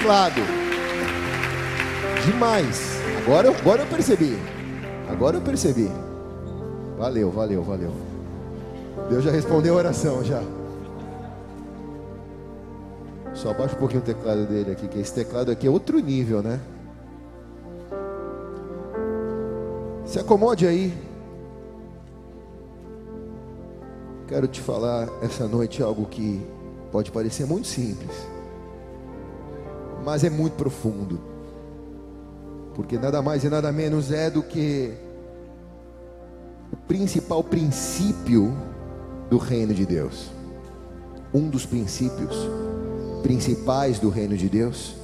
teclado. Demais. Agora, agora eu percebi. Agora eu percebi. Valeu, valeu, valeu. Deus já respondeu a oração já. Só abaixa um pouquinho o teclado dele aqui, que esse teclado aqui é outro nível, né? Se acomode aí. Quero te falar essa noite algo que pode parecer muito simples, mas é muito profundo. Porque nada mais e nada menos é do que o principal princípio do reino de Deus. Um dos princípios principais do reino de Deus.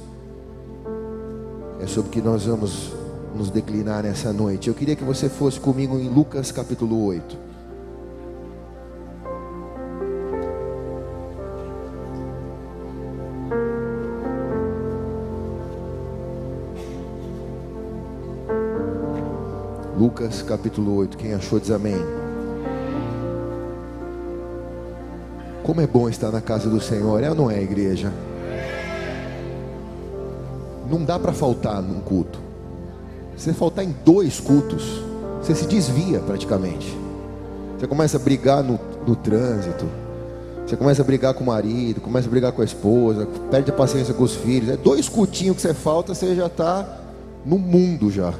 É sobre o que nós vamos nos declinar nessa noite. Eu queria que você fosse comigo em Lucas capítulo 8. Lucas capítulo 8. Quem achou diz amém. Como é bom estar na casa do Senhor, é ou não é, igreja? Não dá para faltar num culto. Se faltar em dois cultos, você se desvia praticamente. Você começa a brigar no, no trânsito. Você começa a brigar com o marido, começa a brigar com a esposa, perde a paciência com os filhos. É dois cultinhos que você falta, você já está no mundo já.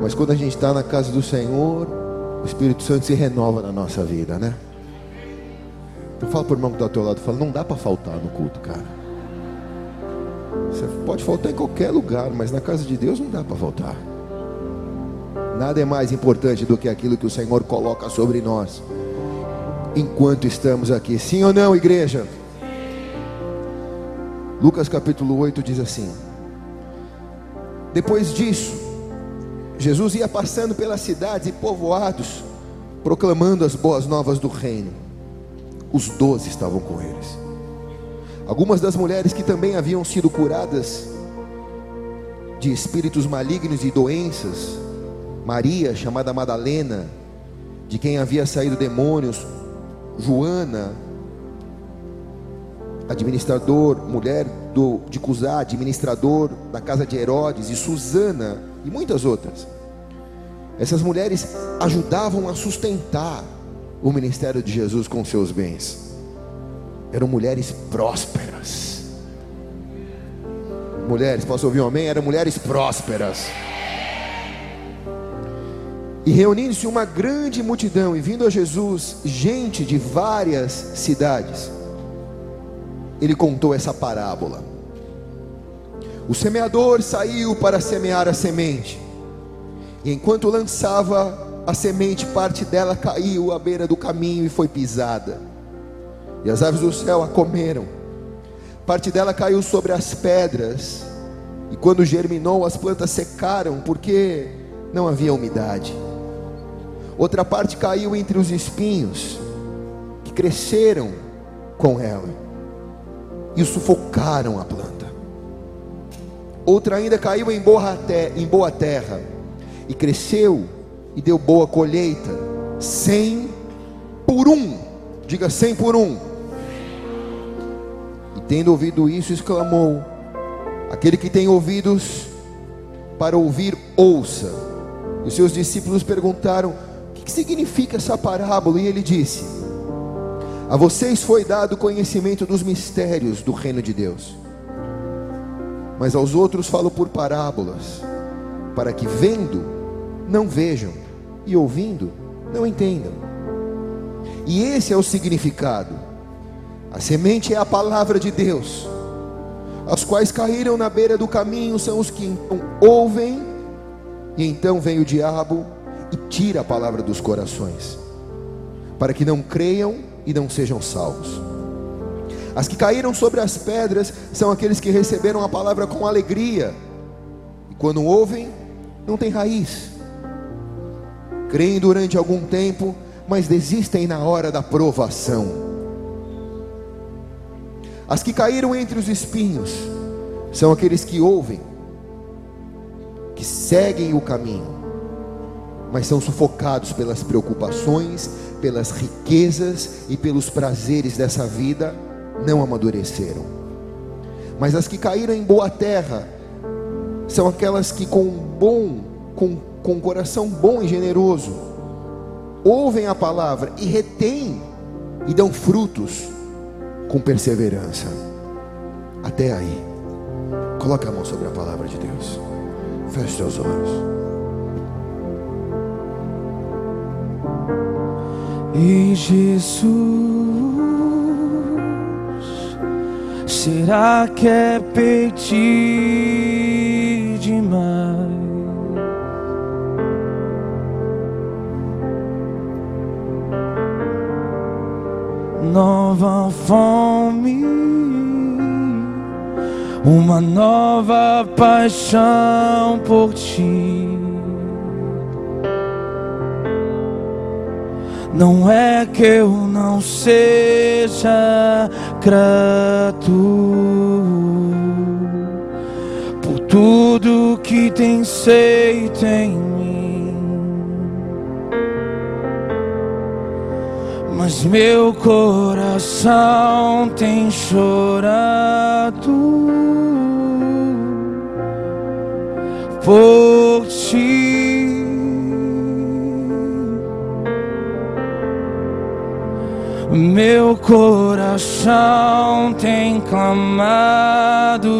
Mas quando a gente está na casa do Senhor, o Espírito Santo se renova na nossa vida, né? Então fala para o irmão que está ao teu lado, fala, não dá para faltar no culto, cara. Você pode faltar em qualquer lugar, mas na casa de Deus não dá para faltar. Nada é mais importante do que aquilo que o Senhor coloca sobre nós, enquanto estamos aqui. Sim ou não, igreja? Lucas capítulo 8 diz assim: Depois disso, Jesus ia passando pelas cidades e povoados, proclamando as boas novas do reino os doze estavam com eles. Algumas das mulheres que também haviam sido curadas de espíritos malignos e doenças, Maria, chamada Madalena, de quem havia saído demônios, Joana, administrador, mulher do, de Cusá, administrador da casa de Herodes, e Susana, e muitas outras. Essas mulheres ajudavam a sustentar o ministério de Jesus com seus bens. Eram mulheres prósperas. Mulheres, posso ouvir um amém? Eram mulheres prósperas. E reunindo-se uma grande multidão e vindo a Jesus, gente de várias cidades, ele contou essa parábola. O semeador saiu para semear a semente, e enquanto lançava a semente, parte dela caiu à beira do caminho e foi pisada. E as aves do céu a comeram. Parte dela caiu sobre as pedras. E quando germinou, as plantas secaram, porque não havia umidade. Outra parte caiu entre os espinhos, que cresceram com ela, e sufocaram a planta. Outra ainda caiu em boa, em boa terra, e cresceu e deu boa colheita, cem por um, diga cem por um. E tendo ouvido isso, exclamou: Aquele que tem ouvidos para ouvir, ouça. E os seus discípulos perguntaram: O que significa essa parábola? E ele disse: A vocês foi dado conhecimento dos mistérios do reino de Deus, mas aos outros falo por parábolas, para que vendo, não vejam, e ouvindo, não entendam. E esse é o significado. A semente é a palavra de Deus. As quais caíram na beira do caminho são os que então ouvem, e então vem o diabo e tira a palavra dos corações, para que não creiam e não sejam salvos. As que caíram sobre as pedras são aqueles que receberam a palavra com alegria, e quando ouvem, não tem raiz. Creem durante algum tempo, mas desistem na hora da provação. As que caíram entre os espinhos são aqueles que ouvem, que seguem o caminho, mas são sufocados pelas preocupações, pelas riquezas e pelos prazeres dessa vida, não amadureceram. Mas as que caíram em boa terra são aquelas que com bom, com, com coração bom e generoso, ouvem a palavra e retêm e dão frutos com perseverança. Até aí. Coloca a mão sobre a palavra de Deus. Feche seus olhos. E Jesus, será que é pedir demais? Nova fome, uma nova paixão por ti. Não é que eu não seja grato por tudo que tem feito em mim, mas meu coração tem chorado por ti. Meu coração tem clamado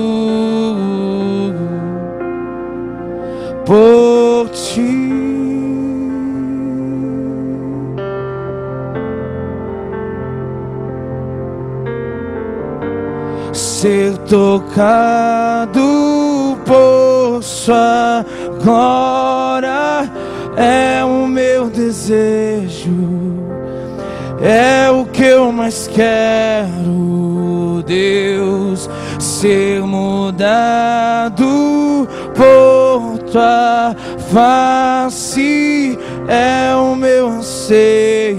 por ti. Ser tocado por Sua glória é o meu desejo é o que eu mais quero, Deus, ser mudado por tua face é o meu anseio,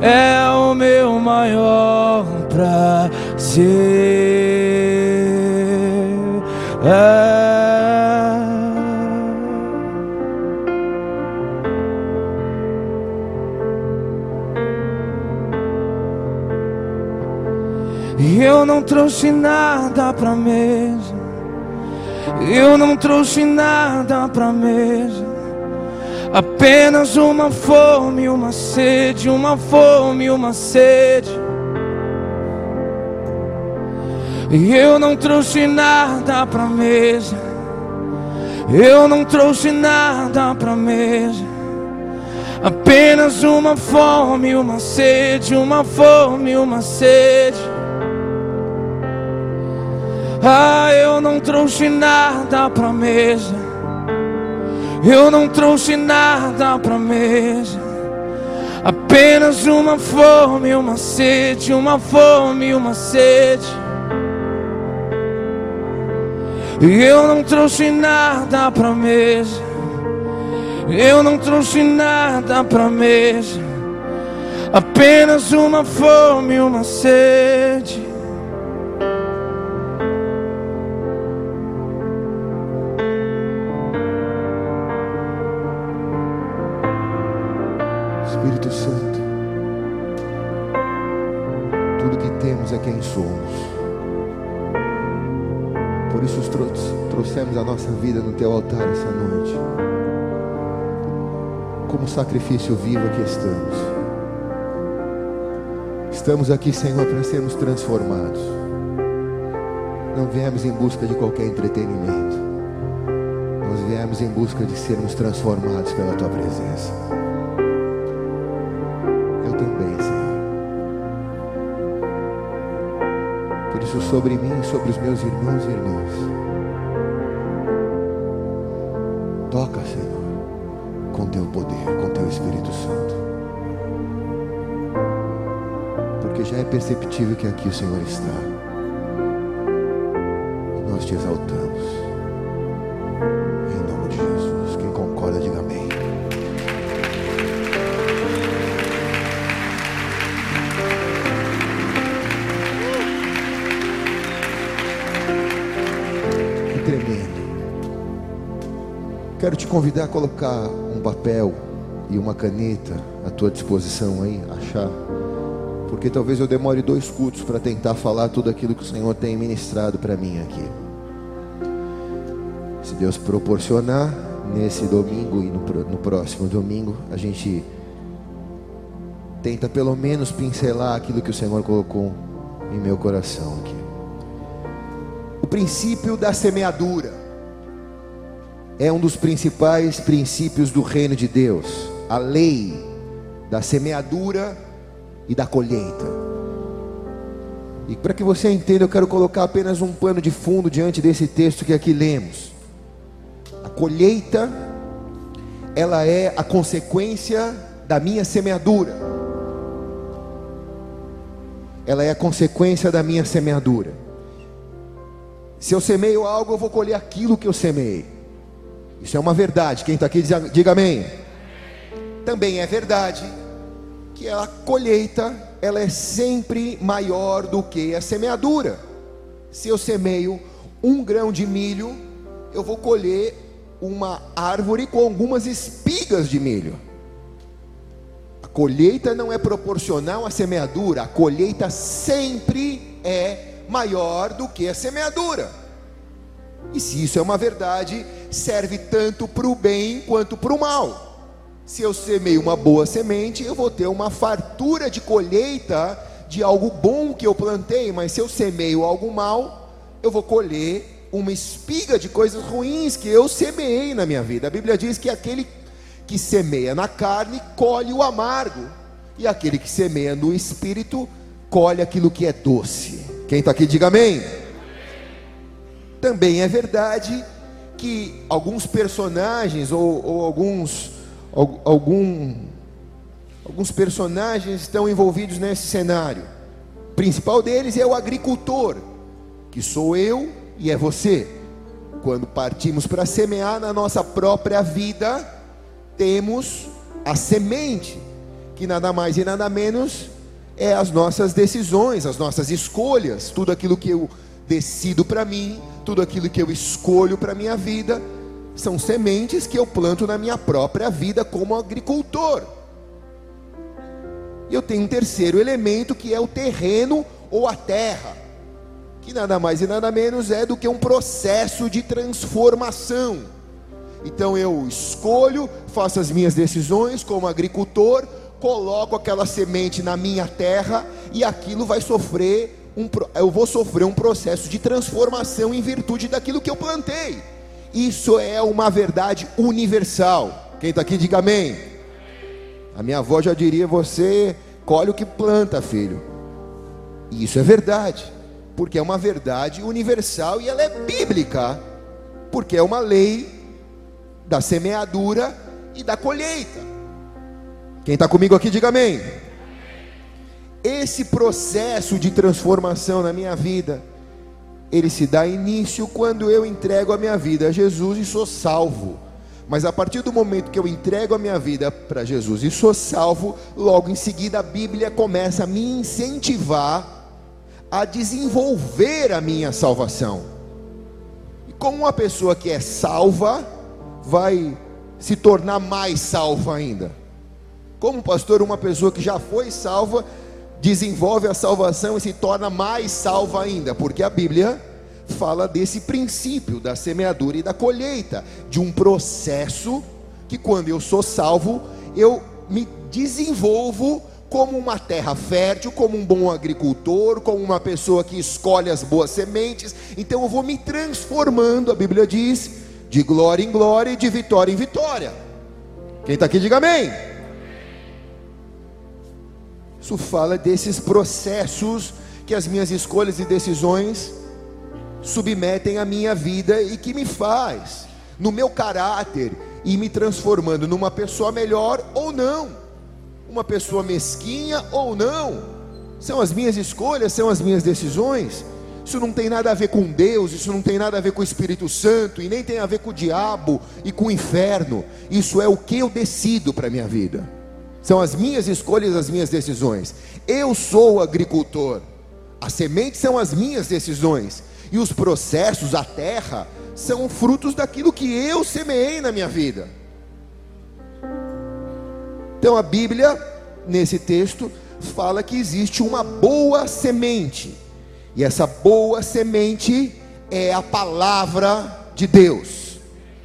é o meu maior prazer. É eu não trouxe nada pra mesa. Eu não trouxe nada pra mesa. Apenas uma fome, uma sede, uma fome, uma sede. Eu não trouxe nada pra mesa. Eu não trouxe nada pra mesa. Apenas uma fome, uma sede, uma fome, uma sede. Ah, eu não trouxe nada pra mesa. Eu não trouxe nada pra mesa. Apenas uma fome, uma sede, uma fome, uma sede. E eu não trouxe nada pra mesa. Eu não trouxe nada pra mesa. Apenas uma fome, uma sede. Somos. Por isso trouxemos a nossa vida no teu altar essa noite. Como sacrifício vivo que estamos. Estamos aqui, Senhor, para sermos transformados. Não viemos em busca de qualquer entretenimento. Nós viemos em busca de sermos transformados pela tua presença. Sobre mim e sobre os meus irmãos e irmãs. Toca, Senhor, com teu poder, com teu Espírito Santo. Porque já é perceptível que aqui o Senhor está. E nós te exaltamos. Convidar a colocar um papel e uma caneta à tua disposição aí, achar. porque talvez eu demore dois cultos para tentar falar tudo aquilo que o Senhor tem ministrado para mim aqui. Se Deus proporcionar, nesse domingo e no, no próximo domingo, a gente tenta pelo menos pincelar aquilo que o Senhor colocou em meu coração aqui. O princípio da semeadura é um dos principais princípios do reino de Deus. A lei da semeadura e da colheita. E para que você entenda, eu quero colocar apenas um pano de fundo diante desse texto que aqui lemos. A colheita, ela é a consequência da minha semeadura. Ela é a consequência da minha semeadura. Se eu semeio algo, eu vou colher aquilo que eu semeei. Isso é uma verdade. Quem está aqui, diga amém. Também é verdade que a colheita ela é sempre maior do que a semeadura. Se eu semeio um grão de milho, eu vou colher uma árvore com algumas espigas de milho. A colheita não é proporcional à semeadura, a colheita sempre é maior do que a semeadura. E se isso é uma verdade, serve tanto para o bem quanto para o mal. Se eu semeio uma boa semente, eu vou ter uma fartura de colheita de algo bom que eu plantei, mas se eu semeio algo mal, eu vou colher uma espiga de coisas ruins que eu semeei na minha vida. A Bíblia diz que aquele que semeia na carne colhe o amargo, e aquele que semeia no espírito colhe aquilo que é doce. Quem está aqui, diga amém. Também é verdade que alguns personagens ou, ou alguns algum, alguns personagens estão envolvidos nesse cenário. O principal deles é o agricultor, que sou eu e é você. Quando partimos para semear na nossa própria vida, temos a semente, que nada mais e nada menos é as nossas decisões, as nossas escolhas, tudo aquilo que eu decido para mim, tudo aquilo que eu escolho para minha vida são sementes que eu planto na minha própria vida como agricultor. E eu tenho um terceiro elemento que é o terreno ou a terra, que nada mais e nada menos é do que um processo de transformação. Então eu escolho, faço as minhas decisões como agricultor, coloco aquela semente na minha terra e aquilo vai sofrer um, eu vou sofrer um processo de transformação em virtude daquilo que eu plantei. Isso é uma verdade universal. Quem está aqui, diga amém. A minha avó já diria: você colhe o que planta, filho. Isso é verdade, porque é uma verdade universal e ela é bíblica, porque é uma lei da semeadura e da colheita. Quem está comigo aqui, diga amém. Esse processo de transformação na minha vida ele se dá início quando eu entrego a minha vida a Jesus e sou salvo. Mas a partir do momento que eu entrego a minha vida para Jesus e sou salvo, logo em seguida a Bíblia começa a me incentivar a desenvolver a minha salvação. E como uma pessoa que é salva vai se tornar mais salva ainda? Como pastor, uma pessoa que já foi salva desenvolve a salvação e se torna mais salva ainda, porque a Bíblia fala desse princípio da semeadura e da colheita, de um processo que quando eu sou salvo, eu me desenvolvo como uma terra fértil, como um bom agricultor, como uma pessoa que escolhe as boas sementes. Então eu vou me transformando, a Bíblia diz, de glória em glória e de vitória em vitória. Quem está aqui, diga amém. Isso fala desses processos que as minhas escolhas e decisões submetem à minha vida e que me faz no meu caráter e me transformando numa pessoa melhor ou não, uma pessoa mesquinha ou não. São as minhas escolhas, são as minhas decisões. Isso não tem nada a ver com Deus, isso não tem nada a ver com o Espírito Santo e nem tem a ver com o diabo e com o inferno. Isso é o que eu decido para minha vida. São as minhas escolhas, as minhas decisões. Eu sou agricultor. As sementes são as minhas decisões. E os processos, a terra, são frutos daquilo que eu semeei na minha vida. Então a Bíblia, nesse texto, fala que existe uma boa semente. E essa boa semente é a palavra de Deus.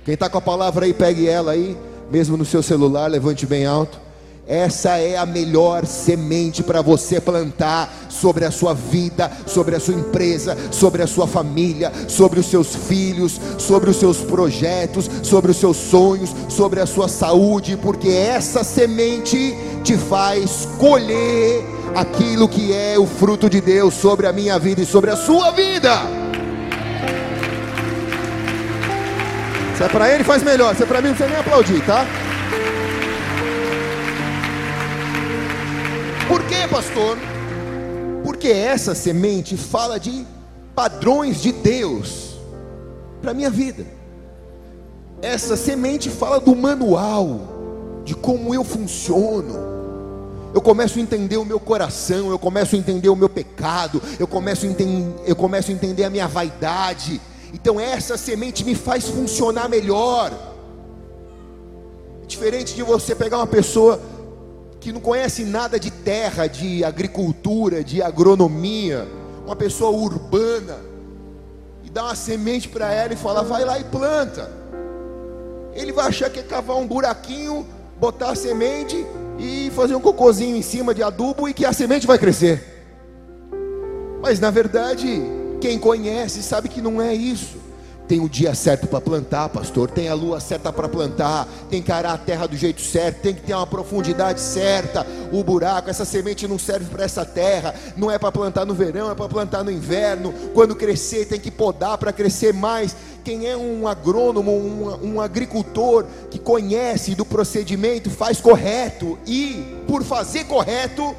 Quem está com a palavra aí, pegue ela aí, mesmo no seu celular, levante bem alto. Essa é a melhor semente para você plantar sobre a sua vida, sobre a sua empresa, sobre a sua família, sobre os seus filhos, sobre os seus projetos, sobre os seus sonhos, sobre a sua saúde, porque essa semente te faz colher aquilo que é o fruto de Deus sobre a minha vida e sobre a sua vida. Se é para ele, faz melhor. Se é para mim, não precisa nem aplaudir, tá? Por quê, pastor? Porque essa semente fala de padrões de Deus para a minha vida. Essa semente fala do manual, de como eu funciono. Eu começo a entender o meu coração, eu começo a entender o meu pecado, eu começo a, entender, eu começo a entender a minha vaidade. Então essa semente me faz funcionar melhor. Diferente de você pegar uma pessoa que não conhece nada de terra, de agricultura, de agronomia, uma pessoa urbana, e dá uma semente para ela e fala: vai lá e planta. Ele vai achar que é cavar um buraquinho, botar a semente e fazer um cocôzinho em cima de adubo e que a semente vai crescer. Mas na verdade, quem conhece sabe que não é isso tem o dia certo para plantar, pastor, tem a lua certa para plantar, tem que arar a terra do jeito certo, tem que ter uma profundidade certa, o buraco, essa semente não serve para essa terra, não é para plantar no verão, é para plantar no inverno, quando crescer tem que podar para crescer mais. Quem é um agrônomo, um, um agricultor que conhece do procedimento, faz correto e, por fazer correto,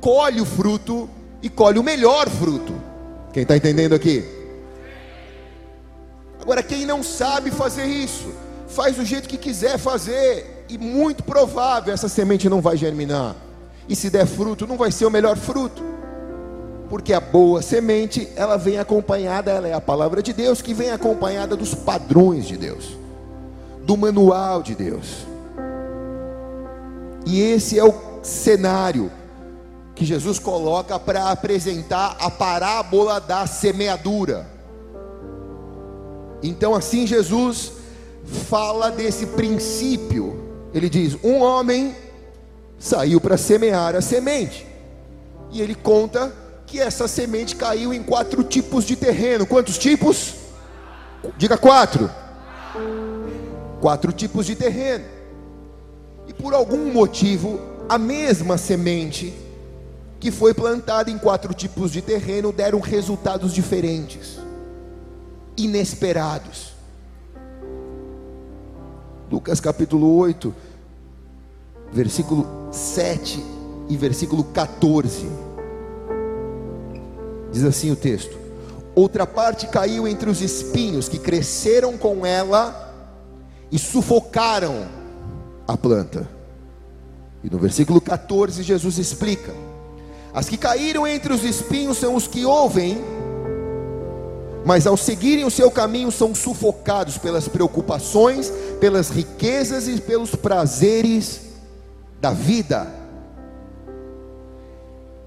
colhe o fruto e colhe o melhor fruto. Quem está entendendo aqui? Agora, quem não sabe fazer isso, faz do jeito que quiser fazer, e muito provável essa semente não vai germinar. E se der fruto, não vai ser o melhor fruto. Porque a boa semente, ela vem acompanhada, ela é a palavra de Deus que vem acompanhada dos padrões de Deus, do manual de Deus. E esse é o cenário que Jesus coloca para apresentar a parábola da semeadura. Então, assim, Jesus fala desse princípio. Ele diz: Um homem saiu para semear a semente, e ele conta que essa semente caiu em quatro tipos de terreno. Quantos tipos? Diga quatro. Quatro tipos de terreno. E por algum motivo, a mesma semente que foi plantada em quatro tipos de terreno deram resultados diferentes inesperados. Lucas capítulo 8, versículo 7 e versículo 14. Diz assim o texto: Outra parte caiu entre os espinhos que cresceram com ela e sufocaram a planta. E no versículo 14, Jesus explica: As que caíram entre os espinhos são os que ouvem mas ao seguirem o seu caminho são sufocados pelas preocupações, pelas riquezas e pelos prazeres da vida.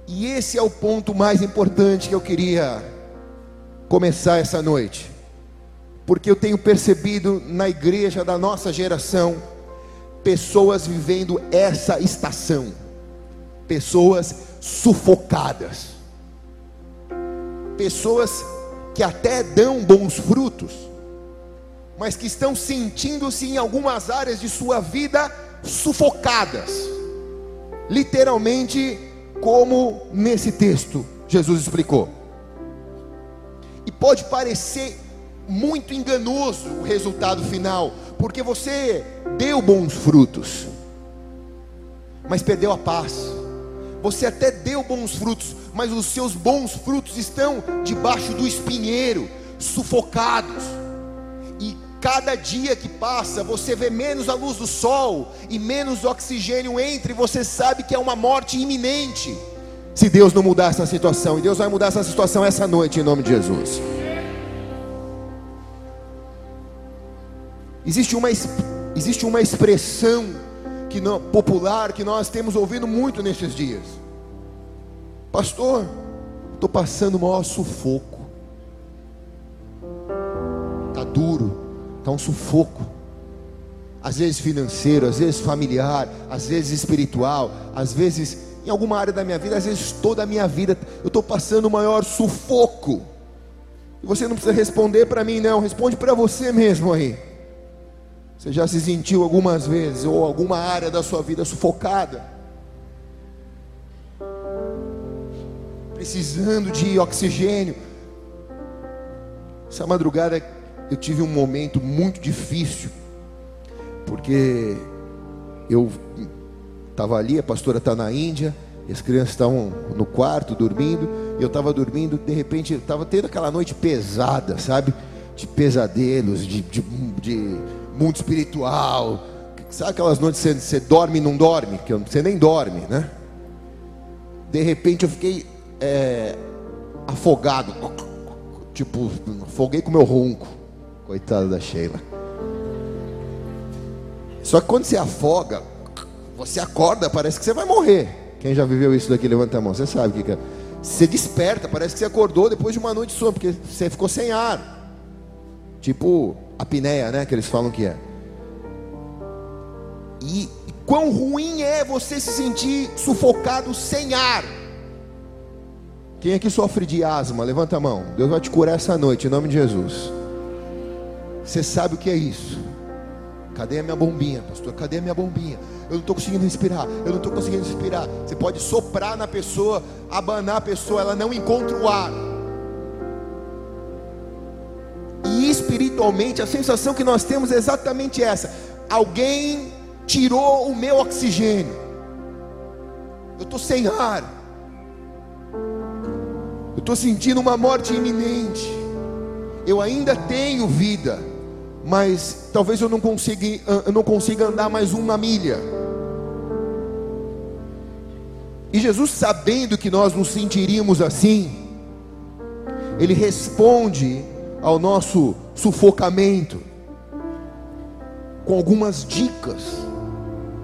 E esse é o ponto mais importante que eu queria começar essa noite, porque eu tenho percebido na igreja da nossa geração pessoas vivendo essa estação, pessoas sufocadas, pessoas que até dão bons frutos, mas que estão sentindo-se em algumas áreas de sua vida sufocadas, literalmente, como nesse texto Jesus explicou. E pode parecer muito enganoso o resultado final, porque você deu bons frutos, mas perdeu a paz você até deu bons frutos, mas os seus bons frutos estão debaixo do espinheiro, sufocados. E cada dia que passa, você vê menos a luz do sol e menos oxigênio entre, e você sabe que é uma morte iminente. Se Deus não mudar essa situação, e Deus vai mudar essa situação essa noite em nome de Jesus. Existe uma, existe uma expressão que não, popular que nós temos ouvido muito nesses dias. Pastor, estou passando o maior sufoco. Está duro, está um sufoco. Às vezes financeiro, às vezes familiar, às vezes espiritual, às vezes em alguma área da minha vida, às vezes toda a minha vida, eu estou passando o maior sufoco. E você não precisa responder para mim, não, responde para você mesmo aí. Você já se sentiu algumas vezes, ou alguma área da sua vida sufocada? Precisando de oxigênio. Essa madrugada eu tive um momento muito difícil, porque eu estava ali, a pastora está na Índia, as crianças estavam no quarto dormindo, e eu estava dormindo, de repente estava tendo aquela noite pesada, sabe? De pesadelos, de, de, de mundo espiritual. Sabe aquelas noites que você, você dorme e não dorme? Que você nem dorme, né? De repente eu fiquei é, afogado. Tipo, afoguei com meu ronco. Coitada da Sheila. Só que quando você afoga, você acorda, parece que você vai morrer. Quem já viveu isso daqui, levanta a mão. Você sabe o que é. Você desperta, parece que você acordou depois de uma noite de sono, porque você ficou sem ar. Tipo apneia, né? Que eles falam que é. E, e quão ruim é você se sentir sufocado sem ar. Quem aqui sofre de asma? Levanta a mão. Deus vai te curar essa noite, em nome de Jesus. Você sabe o que é isso? Cadê a minha bombinha, pastor? Cadê a minha bombinha? Eu não estou conseguindo respirar. Eu não estou conseguindo respirar. Você pode soprar na pessoa, abanar a pessoa, ela não encontra o ar. E espiritualmente, a sensação que nós temos é exatamente essa: alguém tirou o meu oxigênio. Eu estou sem ar. Estou sentindo uma morte iminente. Eu ainda tenho vida, mas talvez eu não consiga, eu não consiga andar mais uma milha. E Jesus, sabendo que nós nos sentiríamos assim, Ele responde ao nosso sufocamento, com algumas dicas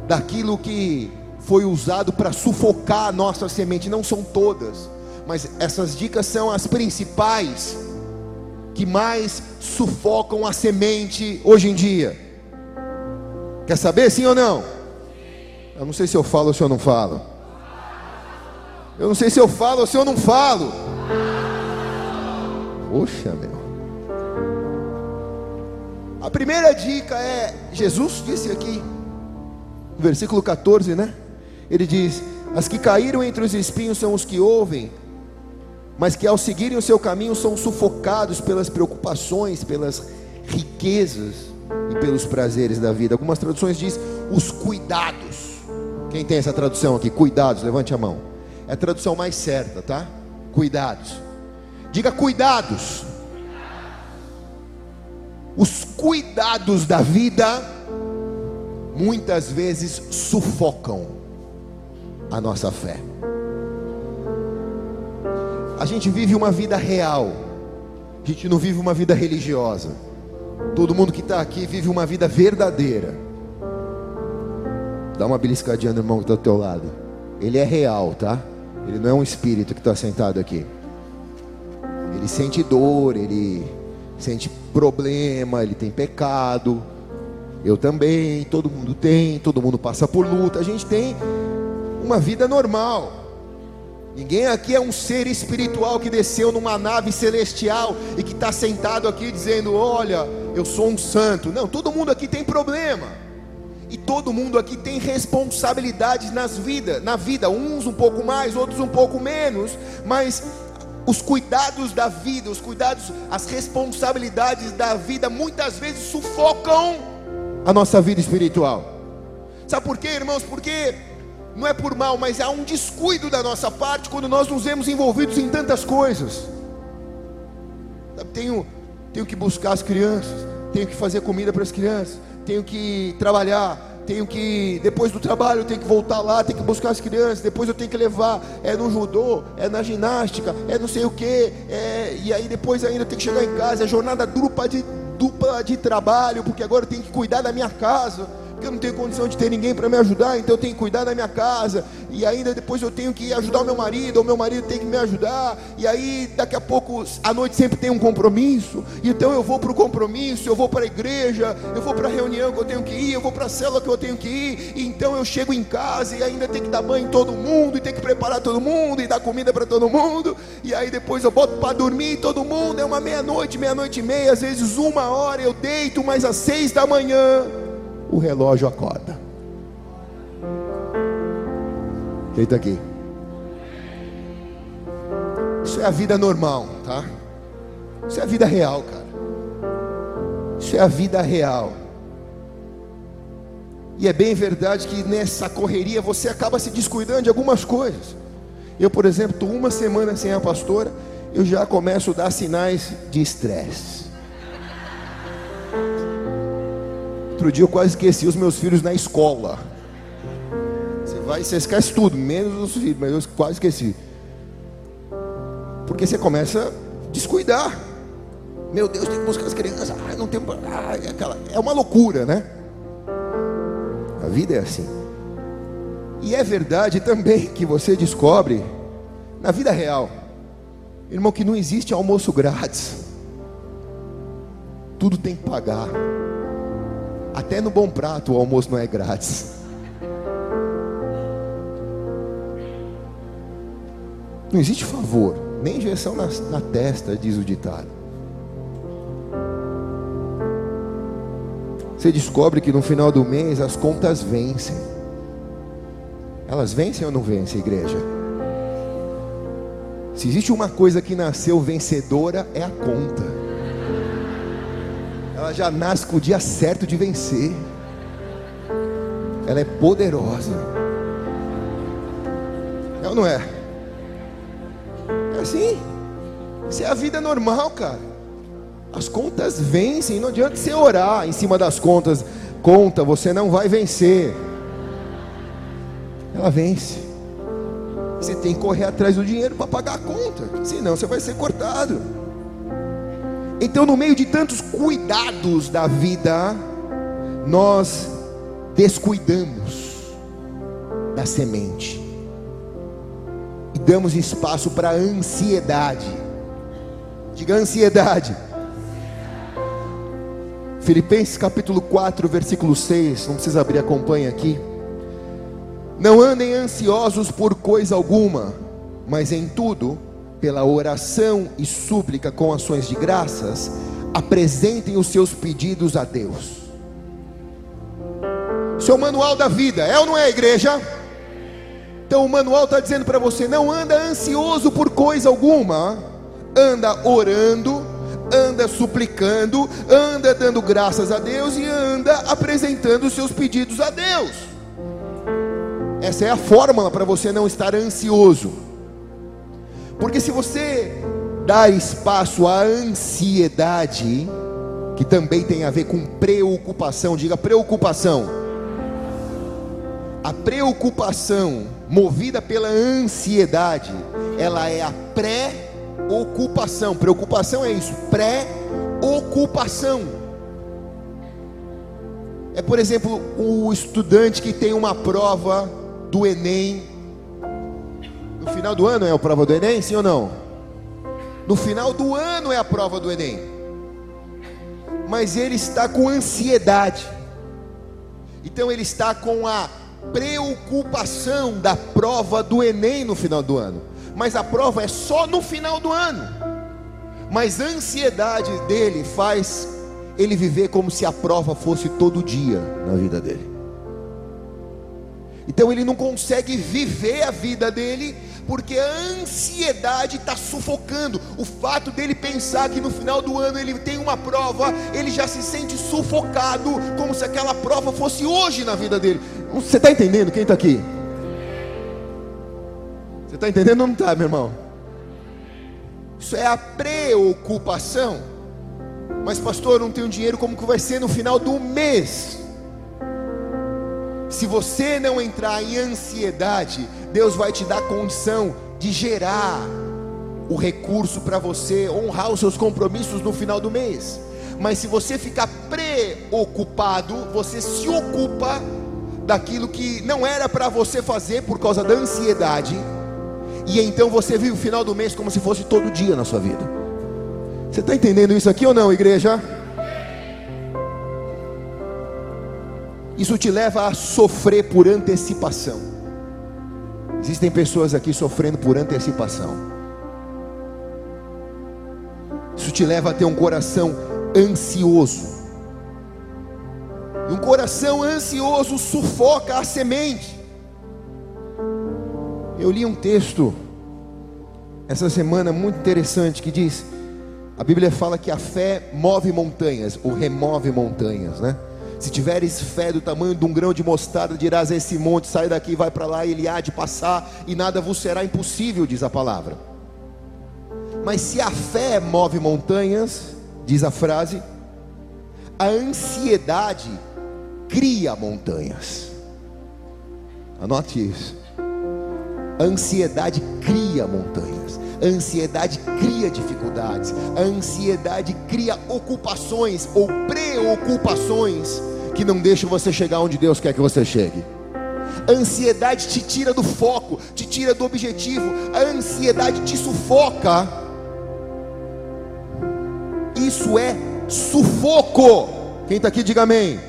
daquilo que foi usado para sufocar a nossa semente. Não são todas, mas essas dicas são as principais que mais sufocam a semente hoje em dia. Quer saber sim ou não? Eu não sei se eu falo ou se eu não falo. Eu não sei se eu falo ou se eu não falo. Poxa, meu. A primeira dica é: Jesus disse aqui, no versículo 14, né? Ele diz: As que caíram entre os espinhos são os que ouvem, mas que ao seguirem o seu caminho são sufocados pelas preocupações, pelas riquezas e pelos prazeres da vida. Algumas traduções diz os cuidados. Quem tem essa tradução aqui? Cuidados, levante a mão. É a tradução mais certa, tá? Cuidados. Diga cuidados os cuidados da vida muitas vezes sufocam a nossa fé. A gente vive uma vida real, a gente não vive uma vida religiosa. Todo mundo que está aqui vive uma vida verdadeira. Dá uma beliscadinha no irmão que está do teu lado. Ele é real, tá? Ele não é um espírito que está sentado aqui. Ele sente dor, ele sente problema, ele tem pecado. Eu também, todo mundo tem, todo mundo passa por luta. A gente tem uma vida normal. Ninguém aqui é um ser espiritual que desceu numa nave celestial e que está sentado aqui dizendo: Olha, eu sou um santo. Não, todo mundo aqui tem problema. E todo mundo aqui tem responsabilidades nas vida, na vida, uns um pouco mais, outros um pouco menos, mas os cuidados da vida, os cuidados, as responsabilidades da vida muitas vezes sufocam a nossa vida espiritual. Sabe por quê, irmãos? Porque não é por mal, mas há um descuido da nossa parte quando nós nos vemos envolvidos em tantas coisas. Tenho, tenho que buscar as crianças, tenho que fazer comida para as crianças, tenho que trabalhar, tenho que, depois do trabalho, tenho que voltar lá, tenho que buscar as crianças, depois eu tenho que levar, é no judô, é na ginástica, é não sei o que, é, e aí depois ainda tenho que chegar em casa, é jornada dupla de, dupla de trabalho, porque agora eu tenho que cuidar da minha casa, porque eu não tenho condição de ter ninguém para me ajudar, então eu tenho que cuidar da minha casa, e ainda depois eu tenho que ajudar o meu marido, ou meu marido tem que me ajudar, e aí daqui a pouco à noite sempre tem um compromisso, então eu vou para o compromisso, eu vou para a igreja, eu vou para a reunião que eu tenho que ir, eu vou para a célula que eu tenho que ir, então eu chego em casa e ainda tem que dar banho em todo mundo, e tem que preparar todo mundo, e dar comida para todo mundo, e aí depois eu boto para dormir todo mundo, é uma meia-noite, meia-noite e meia, às vezes uma hora eu deito, mas às seis da manhã o relógio acorda. Está aqui? Isso é a vida normal, tá? Isso é a vida real, cara. Isso é a vida real. E é bem verdade que nessa correria você acaba se descuidando de algumas coisas. Eu, por exemplo, estou uma semana sem a pastora, eu já começo a dar sinais de estresse. Outro dia eu quase esqueci os meus filhos na escola. Você vai, você esquece tudo, menos os filhos, mas eu quase esqueci. Porque você começa a descuidar. Meu Deus, tem que buscar as crianças. Ah, não tem. Ah, é, aquela, é uma loucura, né? A vida é assim. E é verdade também que você descobre na vida real, irmão, que não existe almoço grátis. Tudo tem que pagar. Até no bom prato o almoço não é grátis. Não existe favor, nem injeção na, na testa, diz o ditado. Você descobre que no final do mês as contas vencem. Elas vencem ou não vencem, igreja? Se existe uma coisa que nasceu vencedora, é a conta. Ela já nasce com o dia certo de vencer. Ela é poderosa. É ou não é? É assim. Isso é a vida normal, cara. As contas vencem. Não adianta você orar em cima das contas. Conta, você não vai vencer. Ela vence. Você tem que correr atrás do dinheiro para pagar a conta. Senão você vai ser cortado. Então, no meio de tantos cuidados da vida, nós descuidamos da semente e damos espaço para ansiedade. Diga ansiedade. Filipenses capítulo 4, versículo 6, não precisa abrir, acompanha aqui. Não andem ansiosos por coisa alguma, mas em tudo pela oração e súplica com ações de graças, apresentem os seus pedidos a Deus. Seu manual da vida, é ou não é, igreja? Então o manual está dizendo para você: não anda ansioso por coisa alguma, anda orando, anda suplicando, anda dando graças a Deus e anda apresentando os seus pedidos a Deus. Essa é a fórmula para você não estar ansioso. Porque se você dá espaço à ansiedade, que também tem a ver com preocupação, diga preocupação. A preocupação movida pela ansiedade, ela é a pré-ocupação. Preocupação é isso, pré-ocupação. É, por exemplo, o estudante que tem uma prova do Enem no final do ano é a prova do Enem, sim ou não? No final do ano é a prova do Enem. Mas ele está com ansiedade. Então ele está com a preocupação da prova do Enem no final do ano. Mas a prova é só no final do ano. Mas a ansiedade dele faz ele viver como se a prova fosse todo dia na vida dele. Então ele não consegue viver a vida dele porque a ansiedade está sufocando. O fato dele pensar que no final do ano ele tem uma prova, ele já se sente sufocado, como se aquela prova fosse hoje na vida dele. Você está entendendo quem está aqui? Você está entendendo ou não está, meu irmão? Isso é a preocupação. Mas, pastor, eu não tenho dinheiro, como que vai ser no final do mês? Se você não entrar em ansiedade, Deus vai te dar condição de gerar o recurso para você honrar os seus compromissos no final do mês. Mas se você ficar preocupado, você se ocupa daquilo que não era para você fazer por causa da ansiedade. E então você vive o final do mês como se fosse todo dia na sua vida. Você está entendendo isso aqui ou não, igreja? Isso te leva a sofrer por antecipação. Existem pessoas aqui sofrendo por antecipação. Isso te leva a ter um coração ansioso. E um coração ansioso sufoca a semente. Eu li um texto essa semana muito interessante que diz: a Bíblia fala que a fé move montanhas, ou remove montanhas, né? Se tiveres fé do tamanho de um grão de mostarda, dirás a esse monte: sai daqui, vai para lá, e ele há de passar, e nada vos será impossível, diz a palavra. Mas se a fé move montanhas, diz a frase, a ansiedade cria montanhas. Anote isso. A ansiedade cria montanhas. A ansiedade cria dificuldades. A ansiedade cria ocupações ou preocupações que não deixam você chegar onde Deus quer que você chegue. A ansiedade te tira do foco, te tira do objetivo. A ansiedade te sufoca. Isso é sufoco. Quem está aqui, diga amém.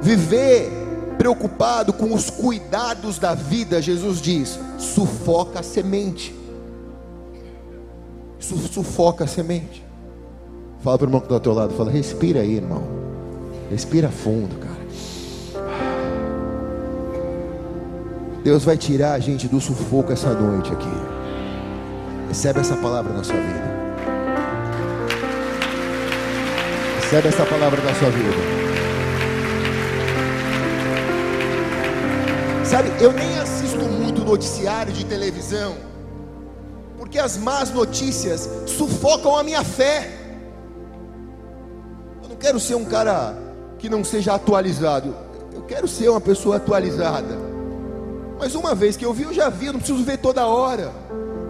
Viver preocupado com os cuidados da vida, Jesus diz, sufoca a semente. Sufoca a semente. Fala para o irmão que está ao teu lado, fala, respira aí, irmão. Respira fundo, cara. Deus vai tirar a gente do sufoco essa noite aqui. Recebe essa palavra na sua vida. Recebe essa palavra na sua vida. Sabe, eu nem assisto muito noticiário de televisão, porque as más notícias sufocam a minha fé. Eu não quero ser um cara que não seja atualizado, eu quero ser uma pessoa atualizada. Mas uma vez que eu vi, eu já vi, eu não preciso ver toda hora,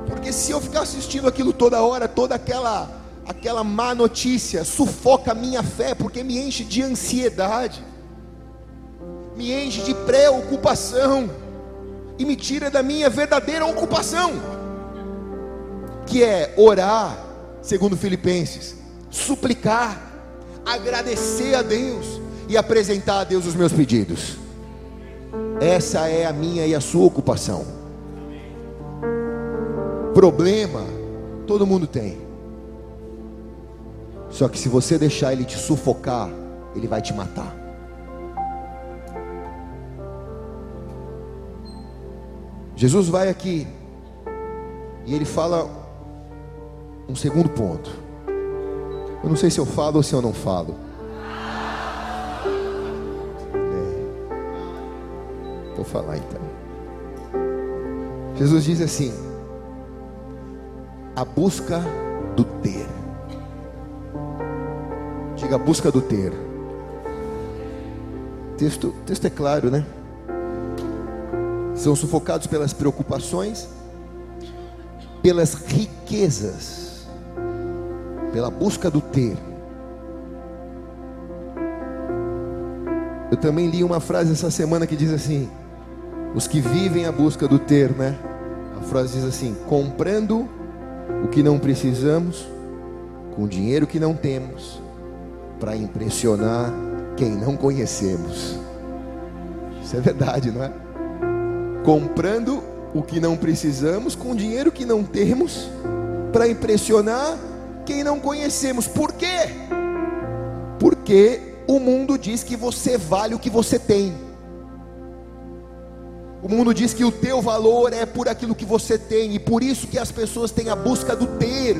porque se eu ficar assistindo aquilo toda hora, toda aquela aquela má notícia sufoca a minha fé, porque me enche de ansiedade, me enche de preocupação e me tira da minha verdadeira ocupação, que é orar, segundo Filipenses, suplicar, agradecer a Deus e apresentar a Deus os meus pedidos. Essa é a minha e a sua ocupação. Problema, todo mundo tem. Só que se você deixar ele te sufocar, ele vai te matar. Jesus vai aqui e ele fala um segundo ponto. Eu não sei se eu falo ou se eu não falo. Vou falar então. Jesus diz assim: a busca do ter. Diga a busca do ter. O texto, texto é claro, né? São sufocados pelas preocupações, pelas riquezas, pela busca do ter. Eu também li uma frase essa semana que diz assim: os que vivem a busca do ter, né? A frase diz assim: comprando o que não precisamos, com dinheiro que não temos, para impressionar quem não conhecemos. Isso é verdade, não é? Comprando o que não precisamos com dinheiro que não temos para impressionar quem não conhecemos. Por quê? Porque o mundo diz que você vale o que você tem. Mundo diz que o teu valor é por aquilo que você tem e por isso que as pessoas têm a busca do ter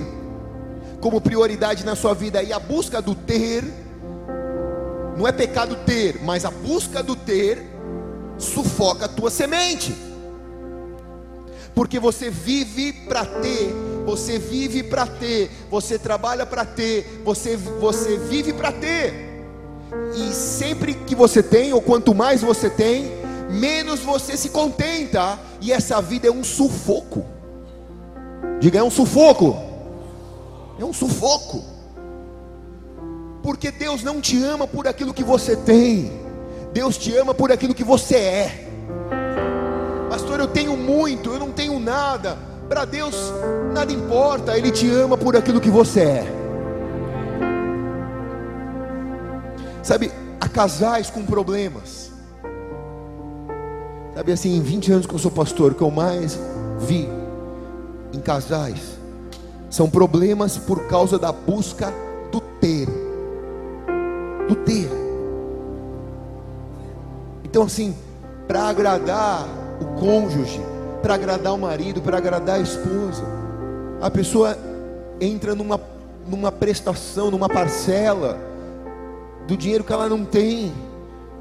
como prioridade na sua vida. E a busca do ter, não é pecado ter, mas a busca do ter sufoca a tua semente. Porque você vive para ter, você vive para ter, você trabalha para ter, você, você vive para ter. E sempre que você tem, ou quanto mais você tem, menos você se contenta, e essa vida é um sufoco. Diga, é um sufoco é um sufoco. Porque Deus não te ama por aquilo que você tem, Deus te ama por aquilo que você é. Pastor, eu tenho muito, eu não tenho nada. Para Deus nada importa, Ele te ama por aquilo que você é. Sabe, há casais com problemas. Sabe assim, em 20 anos que eu sou pastor, o que eu mais vi em casais são problemas por causa da busca do ter. Do ter. Então assim, para agradar o cônjuge, para agradar o marido, para agradar a esposa, a pessoa entra numa numa prestação, numa parcela do dinheiro que ela não tem,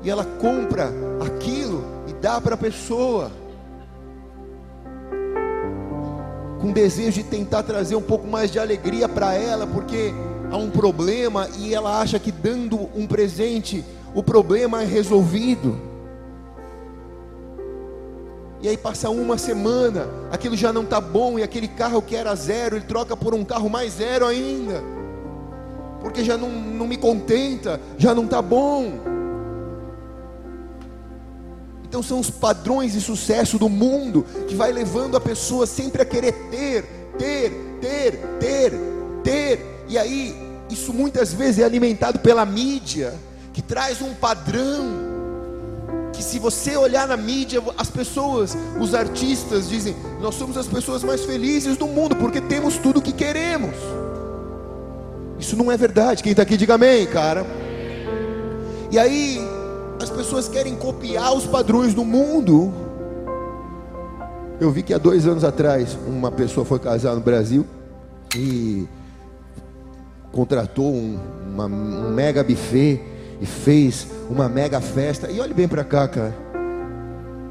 e ela compra aquilo dá para a pessoa, com desejo de tentar trazer um pouco mais de alegria para ela, porque há um problema e ela acha que dando um presente o problema é resolvido. E aí passa uma semana, aquilo já não está bom, e aquele carro que era zero, ele troca por um carro mais zero ainda porque já não, não me contenta, já não está bom. Então são os padrões de sucesso do mundo que vai levando a pessoa sempre a querer ter, ter, ter, ter, ter. E aí, isso muitas vezes é alimentado pela mídia, que traz um padrão. Que se você olhar na mídia, as pessoas, os artistas dizem: Nós somos as pessoas mais felizes do mundo, porque temos tudo o que queremos. Isso não é verdade. Quem está aqui, diga amém, cara. E aí, as pessoas querem copiar os padrões do mundo. Eu vi que há dois anos atrás, uma pessoa foi casar no Brasil e contratou um, uma, um mega buffet e fez uma mega festa. E olhe bem para cá, cara.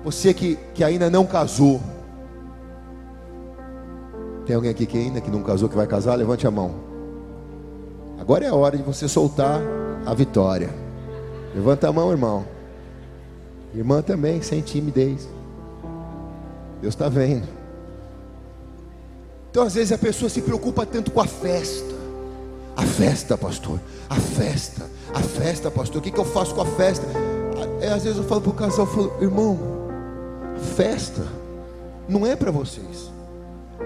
Você que, que ainda não casou. Tem alguém aqui que ainda que não casou que vai casar? Levante a mão. Agora é a hora de você soltar a vitória. Levanta a mão, irmão. Irmã também, sem timidez. Deus está vendo. Então, às vezes, a pessoa se preocupa tanto com a festa. A festa, pastor. A festa. A festa, pastor. O que, que eu faço com a festa? Às vezes eu falo para o casal, eu falo, irmão, festa não é para vocês.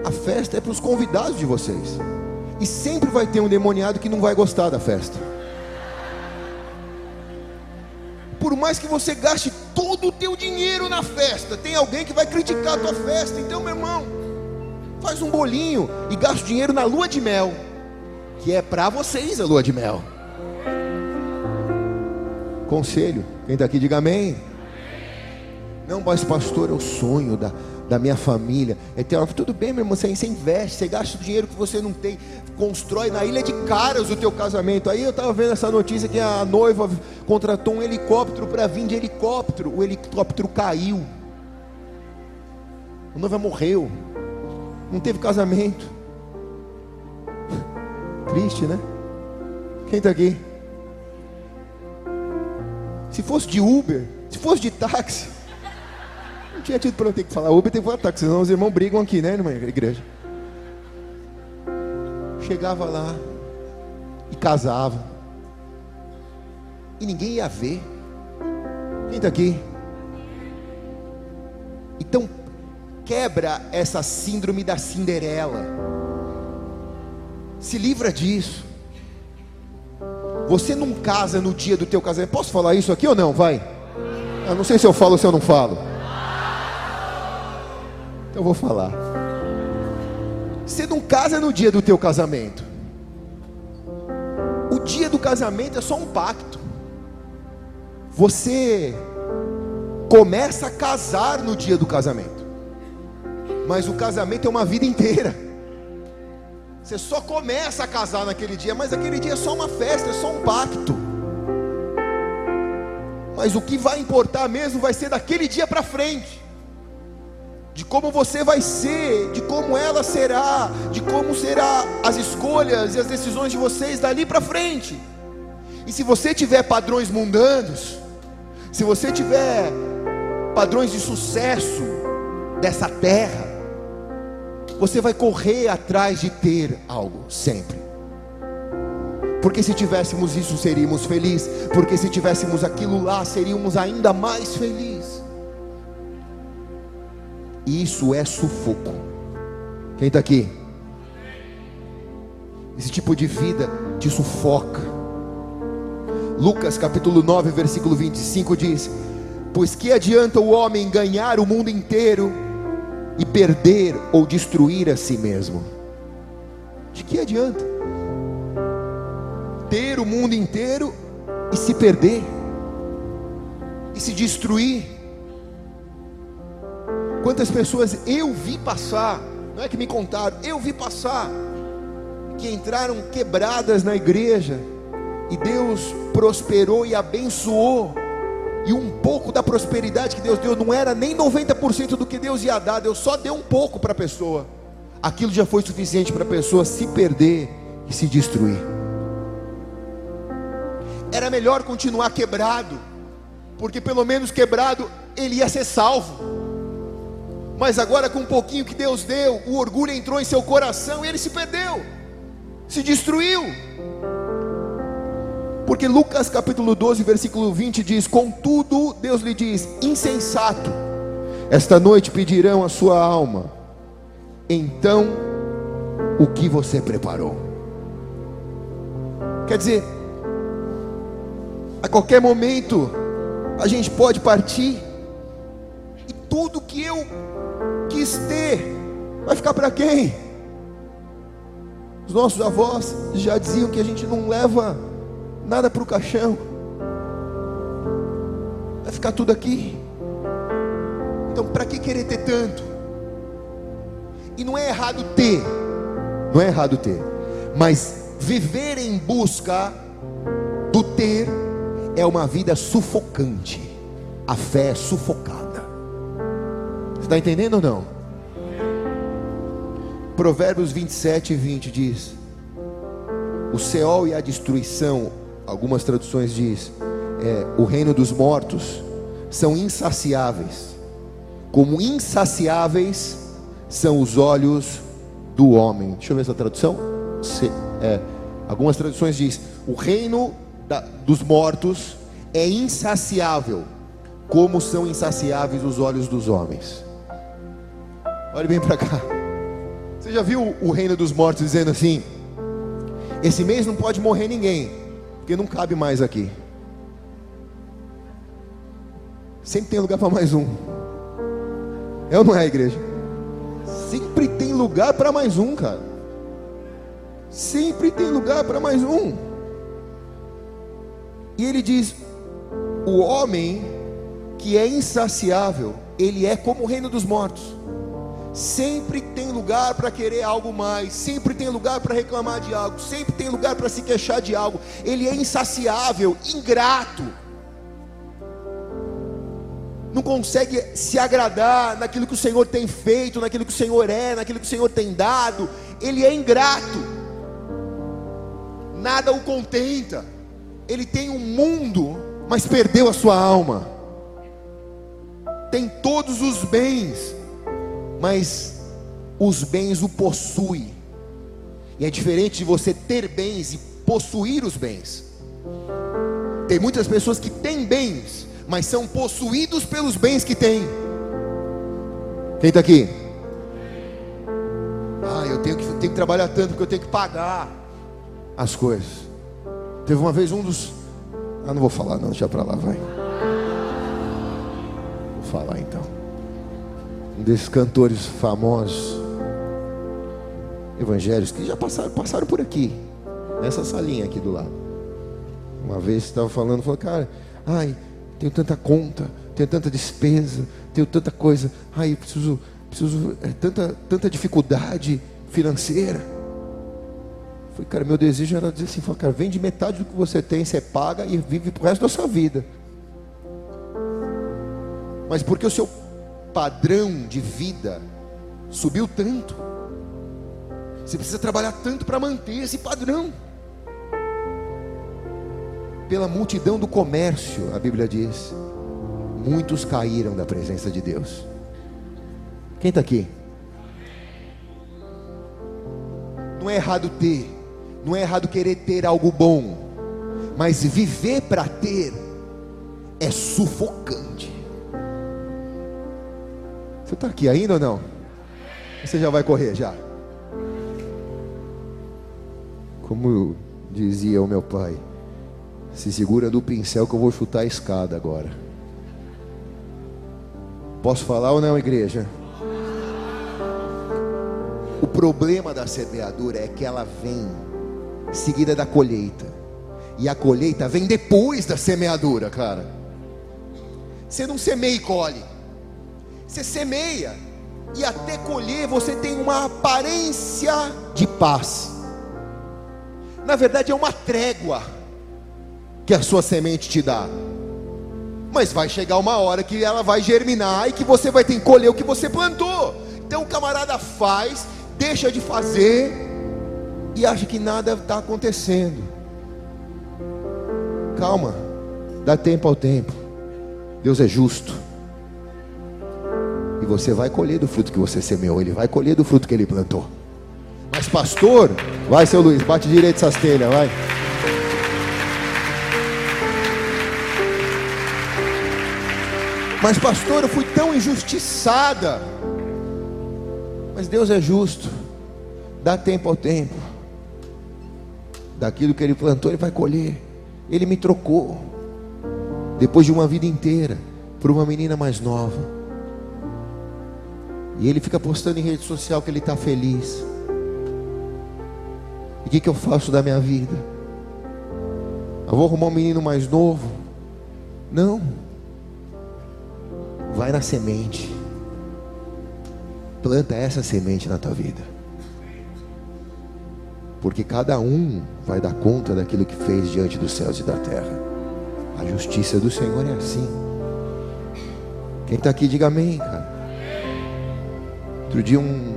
A festa é para os convidados de vocês. E sempre vai ter um demoniado que não vai gostar da festa. Por mais que você gaste todo o teu dinheiro na festa, tem alguém que vai criticar a tua festa. Então, meu irmão, faz um bolinho e gasta dinheiro na lua de mel, que é para vocês a lua de mel. Conselho, quem está aqui diga amém. Não, mas pastor, é o sonho da, da minha família. É ter, tudo bem, meu irmão, você, investe, você gasta o dinheiro que você não tem, constrói na ilha de caras o teu casamento. Aí eu estava vendo essa notícia que a noiva contratou um helicóptero para vir de helicóptero. O helicóptero caiu. A noiva morreu. Não teve casamento. Triste, né? Quem está aqui? Se fosse de Uber, se fosse de táxi, tinha tido para eu ter que falar Uber, tem que falar táxi, senão os irmãos brigam aqui, né, irmã, igreja? Chegava lá e casava. E ninguém ia ver. Quem está aqui? Então, quebra essa síndrome da Cinderela. Se livra disso. Você não casa no dia do teu casamento. Posso falar isso aqui ou não? Vai. Eu não sei se eu falo ou se eu não falo. Então eu vou falar. Você não casa no dia do teu casamento. O dia do casamento é só um pacto. Você começa a casar no dia do casamento. Mas o casamento é uma vida inteira. Você só começa a casar naquele dia, mas aquele dia é só uma festa, é só um pacto. Mas o que vai importar mesmo vai ser daquele dia para frente de como você vai ser, de como ela será, de como será as escolhas e as decisões de vocês dali para frente. E se você tiver padrões mundanos, se você tiver padrões de sucesso dessa terra, você vai correr atrás de ter algo sempre. Porque se tivéssemos isso, seríamos felizes. Porque se tivéssemos aquilo lá, seríamos ainda mais felizes. Isso é sufoco. Quem está aqui? Esse tipo de vida te sufoca. Lucas capítulo 9, versículo 25 diz: Pois que adianta o homem ganhar o mundo inteiro e perder ou destruir a si mesmo? De que adianta? Ter o mundo inteiro e se perder, e se destruir. Quantas pessoas eu vi passar, não é que me contaram, eu vi passar, que entraram quebradas na igreja, e Deus prosperou e abençoou, e um pouco da prosperidade que Deus deu não era nem 90% do que Deus ia dar, Deus só deu um pouco para a pessoa. Aquilo já foi suficiente para a pessoa se perder e se destruir. Era melhor continuar quebrado, porque pelo menos quebrado ele ia ser salvo. Mas agora, com um pouquinho que Deus deu, o orgulho entrou em seu coração e ele se perdeu, se destruiu. Porque Lucas capítulo 12, versículo 20 diz: Contudo, Deus lhe diz: Insensato, esta noite pedirão a sua alma, então o que você preparou? Quer dizer, a qualquer momento a gente pode partir, e tudo que eu quis ter vai ficar para quem? Os nossos avós já diziam que a gente não leva nada para o caixão, vai ficar tudo aqui. Então, para que querer ter tanto? E não é errado ter, não é errado ter, mas viver em busca do ter é uma vida sufocante. A fé é sufocada. Está entendendo ou não? Provérbios 27 e 20 diz: O Seol e a destruição algumas traduções diz, é, o reino dos mortos são insaciáveis, como insaciáveis são os olhos do homem. Deixa eu ver essa tradução. Se, é, algumas traduções diz, o reino da, dos mortos é insaciável, como são insaciáveis os olhos dos homens. Olhe bem para cá. Já viu o reino dos mortos dizendo assim? Esse mês não pode morrer ninguém porque não cabe mais aqui. Sempre tem lugar para mais um. É ou não é igreja? Sempre tem lugar para mais um, cara. Sempre tem lugar para mais um. E ele diz: o homem que é insaciável, ele é como o reino dos mortos. Sempre tem lugar para querer algo mais, sempre tem lugar para reclamar de algo, sempre tem lugar para se queixar de algo. Ele é insaciável, ingrato. Não consegue se agradar naquilo que o Senhor tem feito, naquilo que o Senhor é, naquilo que o Senhor tem dado. Ele é ingrato. Nada o contenta. Ele tem um mundo, mas perdeu a sua alma. Tem todos os bens, mas os bens o possuem. E é diferente de você ter bens e possuir os bens. Tem muitas pessoas que têm bens, mas são possuídos pelos bens que têm. Quem está aqui? Ah, eu tenho que, tenho que trabalhar tanto porque eu tenho que pagar as coisas. Teve uma vez um dos. Ah, não vou falar, não, deixa para lá, vai. Vou falar então um desses cantores famosos, evangélicos, que já passaram, passaram por aqui, nessa salinha aqui do lado. Uma vez estava falando, falou, cara, ai, tenho tanta conta, tenho tanta despesa, tenho tanta coisa, ai, preciso, preciso, é, tanta, tanta dificuldade financeira. Falei, cara, meu desejo era dizer assim, falei, cara, vende metade do que você tem, você paga e vive pro resto da sua vida. Mas porque o seu padrão de vida subiu tanto. Você precisa trabalhar tanto para manter esse padrão. Pela multidão do comércio, a Bíblia diz, muitos caíram da presença de Deus. Quem está aqui? Não é errado ter, Não é errado querer ter algo bom, mas viver para ter é sufocante. Você está aqui ainda ou não? Você já vai correr já. Como dizia o meu pai, se segura do pincel que eu vou chutar a escada agora. Posso falar ou não, igreja? O problema da semeadura é que ela vem seguida da colheita. E a colheita vem depois da semeadura, cara. Você não semeia e colhe. Você semeia e até colher você tem uma aparência de paz. Na verdade é uma trégua que a sua semente te dá. Mas vai chegar uma hora que ela vai germinar e que você vai ter que colher o que você plantou. Então o camarada faz, deixa de fazer e acha que nada está acontecendo. Calma, dá tempo ao tempo. Deus é justo. E você vai colher do fruto que você semeou, ele vai colher do fruto que ele plantou. Mas pastor, vai seu Luiz, bate direito essas telhas, vai. Mas pastor, eu fui tão injustiçada. Mas Deus é justo. Dá tempo ao tempo. Daquilo que ele plantou, ele vai colher. Ele me trocou. Depois de uma vida inteira, por uma menina mais nova. E ele fica postando em rede social que ele está feliz. E o que, que eu faço da minha vida? Eu vou arrumar um menino mais novo? Não. Vai na semente. Planta essa semente na tua vida. Porque cada um vai dar conta daquilo que fez diante dos céus e da terra. A justiça do Senhor é assim. Quem está aqui, diga amém, cara. Outro dia um,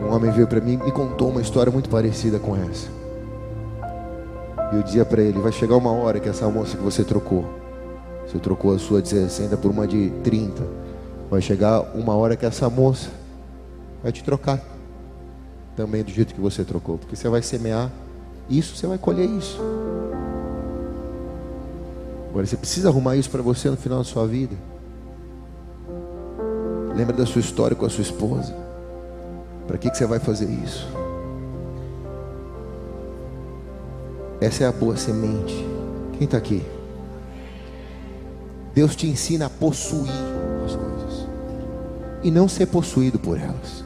um homem veio para mim e me contou uma história muito parecida com essa. E eu dizia para ele: vai chegar uma hora que essa moça que você trocou, você trocou a sua de 60 por uma de 30, vai chegar uma hora que essa moça vai te trocar também do jeito que você trocou, porque você vai semear isso, você vai colher isso. Agora você precisa arrumar isso para você no final da sua vida. Lembra da sua história com a sua esposa. Para que, que você vai fazer isso? Essa é a boa semente. Quem está aqui? Deus te ensina a possuir as coisas e não ser possuído por elas.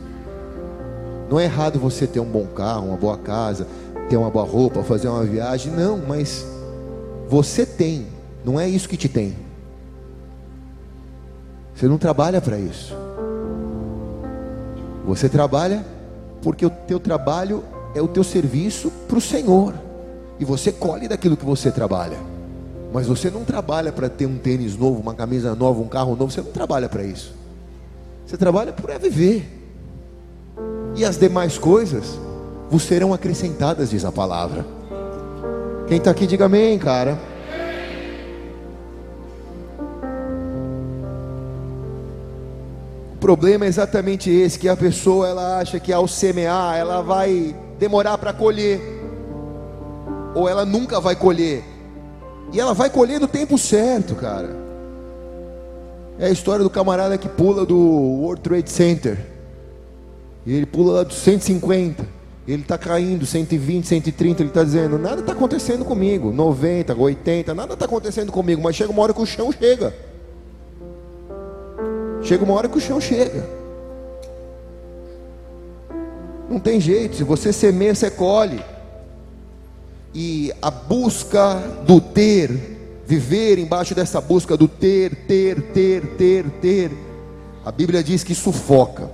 Não é errado você ter um bom carro, uma boa casa, ter uma boa roupa, fazer uma viagem. Não, mas você tem, não é isso que te tem. Você não trabalha para isso. Você trabalha porque o teu trabalho é o teu serviço para o Senhor. E você colhe daquilo que você trabalha. Mas você não trabalha para ter um tênis novo, uma camisa nova, um carro novo. Você não trabalha para isso. Você trabalha para viver. E as demais coisas vos serão acrescentadas, diz a palavra. Quem está aqui, diga amém, cara. Problema é exatamente esse, que a pessoa ela acha que ao semear ela vai demorar para colher, ou ela nunca vai colher, e ela vai colher no tempo certo, cara. É a história do camarada que pula do World Trade Center, e ele pula lá dos 150, ele está caindo, 120, 130, ele está dizendo: nada está acontecendo comigo, 90, 80, nada está acontecendo comigo, mas chega uma hora que o chão chega. Chega uma hora que o chão chega. Não tem jeito, se você semeia, você colhe. E a busca do ter, viver embaixo dessa busca do ter, ter, ter, ter, ter, a Bíblia diz que sufoca.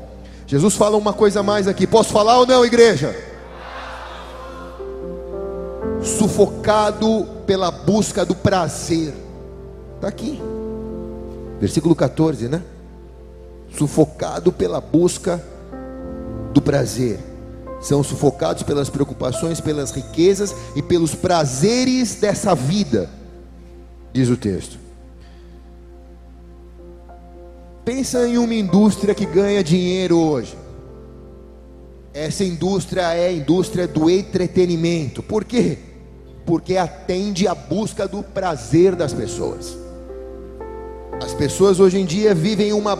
Jesus fala uma coisa mais aqui, posso falar ou não, igreja? Sufocado pela busca do prazer, está aqui, versículo 14, né? Sufocado pela busca do prazer. São sufocados pelas preocupações, pelas riquezas e pelos prazeres dessa vida, diz o texto. Pensa em uma indústria que ganha dinheiro hoje. Essa indústria é a indústria do entretenimento. Por quê? Porque atende à busca do prazer das pessoas. As pessoas hoje em dia vivem uma,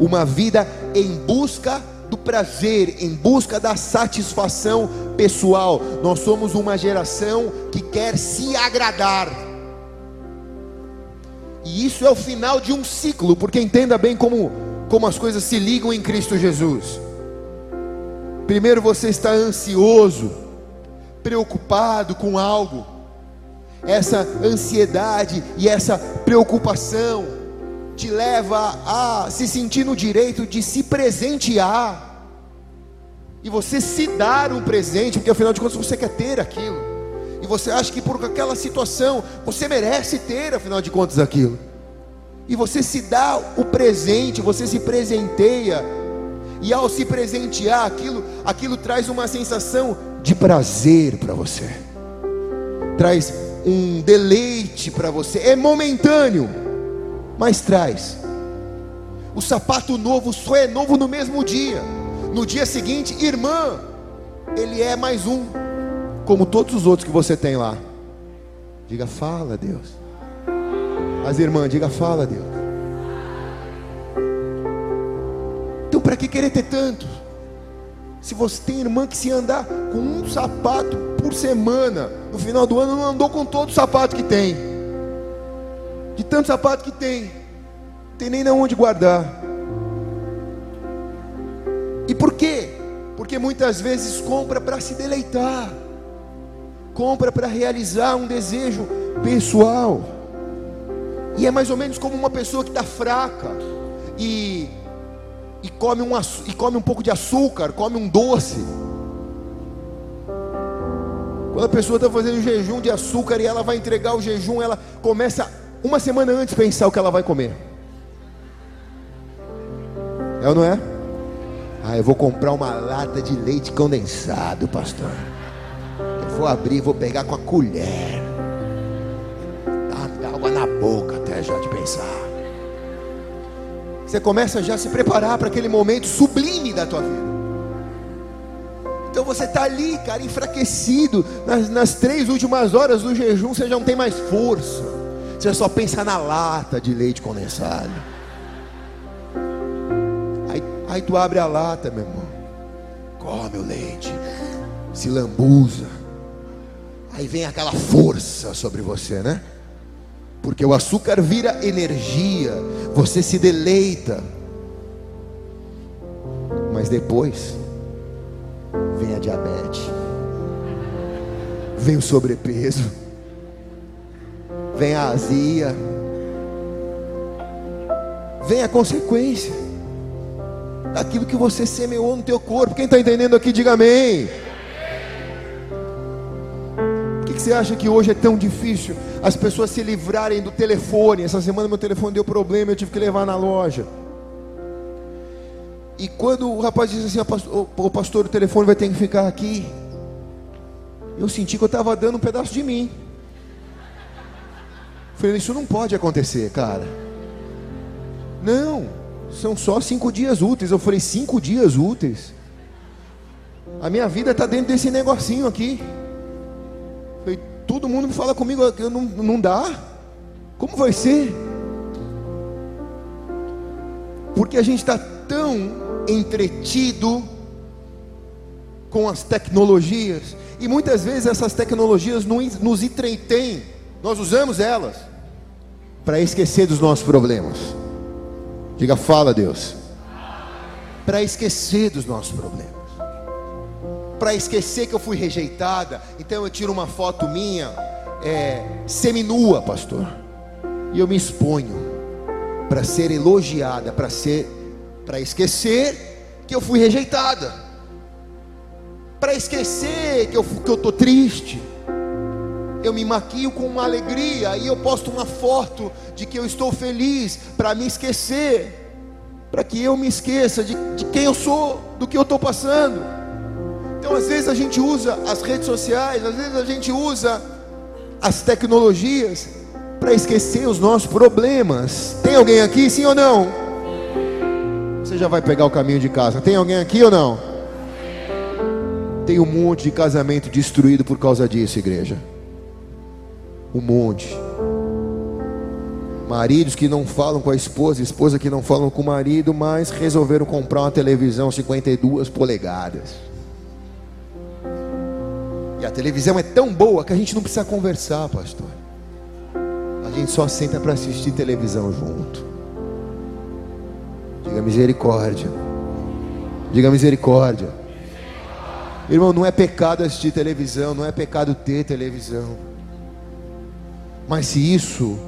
uma vida em busca do prazer, em busca da satisfação pessoal. Nós somos uma geração que quer se agradar. E isso é o final de um ciclo, porque entenda bem como, como as coisas se ligam em Cristo Jesus. Primeiro você está ansioso, preocupado com algo. Essa ansiedade e essa preocupação te leva a se sentir no direito de se presentear. E você se dar um presente, porque afinal de contas você quer ter aquilo. E você acha que por aquela situação você merece ter, afinal de contas, aquilo. E você se dá o presente, você se presenteia e ao se presentear aquilo, aquilo traz uma sensação de prazer para você. Traz um deleite para você. É momentâneo, mas traz. O sapato novo só é novo no mesmo dia. No dia seguinte, irmã, ele é mais um, como todos os outros que você tem lá. Diga, fala, Deus. As irmãs, diga, fala, Deus. Então, para que querer ter tanto? Se você tem irmã que se andar com um sapato por semana, no final do ano não andou com todo o sapato que tem. De tanto sapato que tem, não tem nem onde guardar. E por quê? Porque muitas vezes compra para se deleitar, compra para realizar um desejo pessoal. E é mais ou menos como uma pessoa que está fraca e e come, um, e come um pouco de açúcar, come um doce. Quando a pessoa está fazendo jejum de açúcar e ela vai entregar o jejum, ela começa uma semana antes pensar o que ela vai comer. É ou não é? Ah, eu vou comprar uma lata de leite condensado, pastor. Eu vou abrir, vou pegar com a colher. Dá água na boca até já de pensar. Você começa já a se preparar para aquele momento sublime da tua vida. Então você está ali, cara, enfraquecido. Nas, nas três últimas horas do jejum, você já não tem mais força. Você só pensa na lata de leite condensado. Aí, aí tu abre a lata, meu irmão. Come o leite. Se lambuza. Aí vem aquela força sobre você, né? Porque o açúcar vira energia, você se deleita. Mas depois vem a diabetes, vem o sobrepeso, vem a azia, vem a consequência daquilo que você semeou no teu corpo. Quem está entendendo aqui, diga amém. Por que, você acha que hoje é tão difícil? as pessoas se livrarem do telefone. Essa semana meu telefone deu problema, eu tive que levar na loja. E quando o rapaz disse assim, o pastor, o telefone vai ter que ficar aqui. Eu senti que eu estava dando um pedaço de mim. Falei, isso não pode acontecer, cara. Não, são só cinco dias úteis. Eu falei, cinco dias úteis. A minha vida está dentro desse negocinho aqui. Falei, todo mundo me fala comigo, não, não dá. Como vai ser? Porque a gente está tão entretido com as tecnologias, e muitas vezes essas tecnologias nos entretêm, nós usamos elas para esquecer dos nossos problemas. Diga, fala Deus. Para esquecer dos nossos problemas para esquecer que eu fui rejeitada. Então eu tiro uma foto minha, é, seminua, pastor, e eu me exponho para ser elogiada, para ser, para esquecer que eu fui rejeitada, para esquecer que eu tô triste. Eu me maquio com uma alegria e eu posto uma foto de que eu estou feliz para me esquecer, para que eu me esqueça de, de quem eu sou, do que eu estou passando. Então, às vezes a gente usa as redes sociais, às vezes a gente usa as tecnologias para esquecer os nossos problemas. Tem alguém aqui, sim ou não? Você já vai pegar o caminho de casa. Tem alguém aqui ou não? Tem um monte de casamento destruído por causa disso, igreja. Um monte. Maridos que não falam com a esposa, esposa que não falam com o marido, mas resolveram comprar uma televisão 52 polegadas. E a televisão é tão boa que a gente não precisa conversar, pastor. A gente só senta para assistir televisão junto. Diga misericórdia. Diga misericórdia. Irmão, não é pecado assistir televisão, não é pecado ter televisão. Mas se isso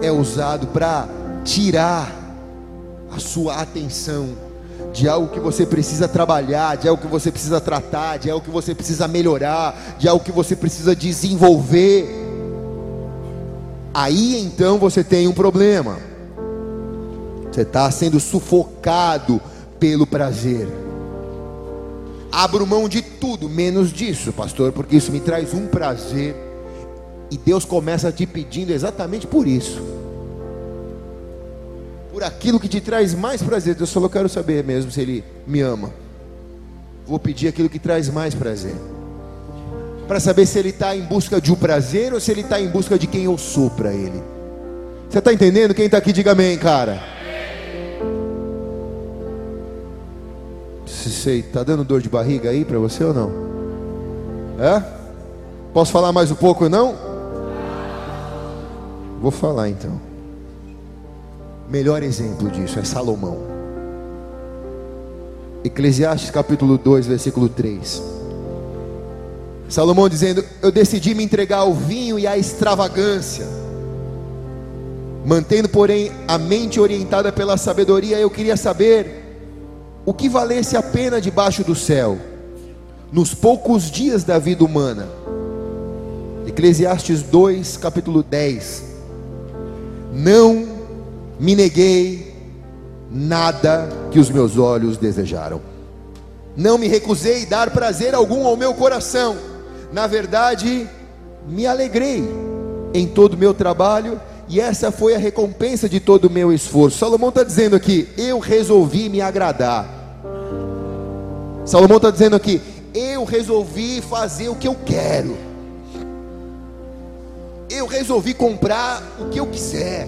é usado para tirar a sua atenção de algo que você precisa trabalhar, de algo que você precisa tratar, de algo que você precisa melhorar, de algo que você precisa desenvolver, aí então você tem um problema. Você está sendo sufocado pelo prazer. Abro mão de tudo, menos disso, pastor, porque isso me traz um prazer. E Deus começa te pedindo exatamente por isso por aquilo que te traz mais prazer. Deus falou: quero saber mesmo se Ele me ama. Vou pedir aquilo que traz mais prazer. Para saber se Ele está em busca de um prazer ou se Ele está em busca de quem eu sou para Ele. Você está entendendo? Quem está aqui, diga amém, cara. Sei, está dando dor de barriga aí para você ou não? É? Posso falar mais um pouco ou não? Vou falar então melhor exemplo disso é Salomão. Eclesiastes capítulo 2, versículo 3. Salomão dizendo: Eu decidi me entregar ao vinho e à extravagância, mantendo, porém, a mente orientada pela sabedoria. Eu queria saber o que valesse a pena debaixo do céu, nos poucos dias da vida humana. Eclesiastes 2, capítulo 10. Não me neguei nada que os meus olhos desejaram. Não me recusei dar prazer algum ao meu coração. Na verdade, me alegrei em todo o meu trabalho e essa foi a recompensa de todo o meu esforço. Salomão está dizendo aqui: eu resolvi me agradar. Salomão está dizendo aqui: eu resolvi fazer o que eu quero. Eu resolvi comprar o que eu quiser.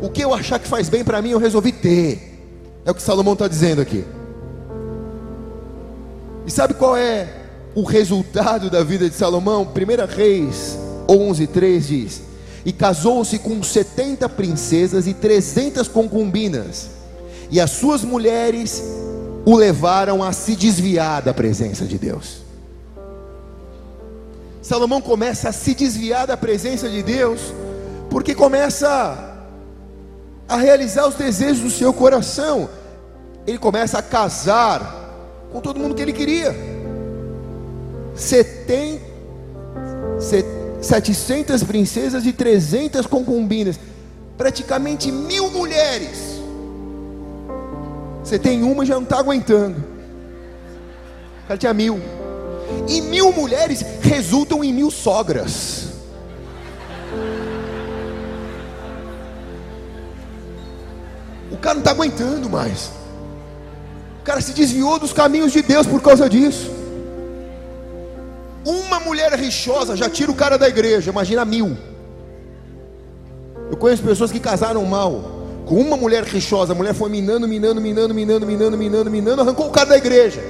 O que eu achar que faz bem para mim, eu resolvi ter. É o que Salomão está dizendo aqui. E sabe qual é o resultado da vida de Salomão? 1 Reis 11, 3 diz: E casou-se com 70 princesas e 300 concubinas, e as suas mulheres o levaram a se desviar da presença de Deus. Salomão começa a se desviar da presença de Deus, porque começa a realizar os desejos do seu coração. Ele começa a casar com todo mundo que ele queria. 70, 700 princesas e 300 concubinas, praticamente mil mulheres. Você tem uma e já não está aguentando. O cara tinha mil. E mil mulheres resultam em mil sogras. cara não está aguentando mais. O cara se desviou dos caminhos de Deus por causa disso. Uma mulher rixosa já tira o cara da igreja, imagina mil. Eu conheço pessoas que casaram mal. Com uma mulher rixosa, a mulher foi minando, minando, minando, minando, minando, minando, minando, arrancou o cara da igreja.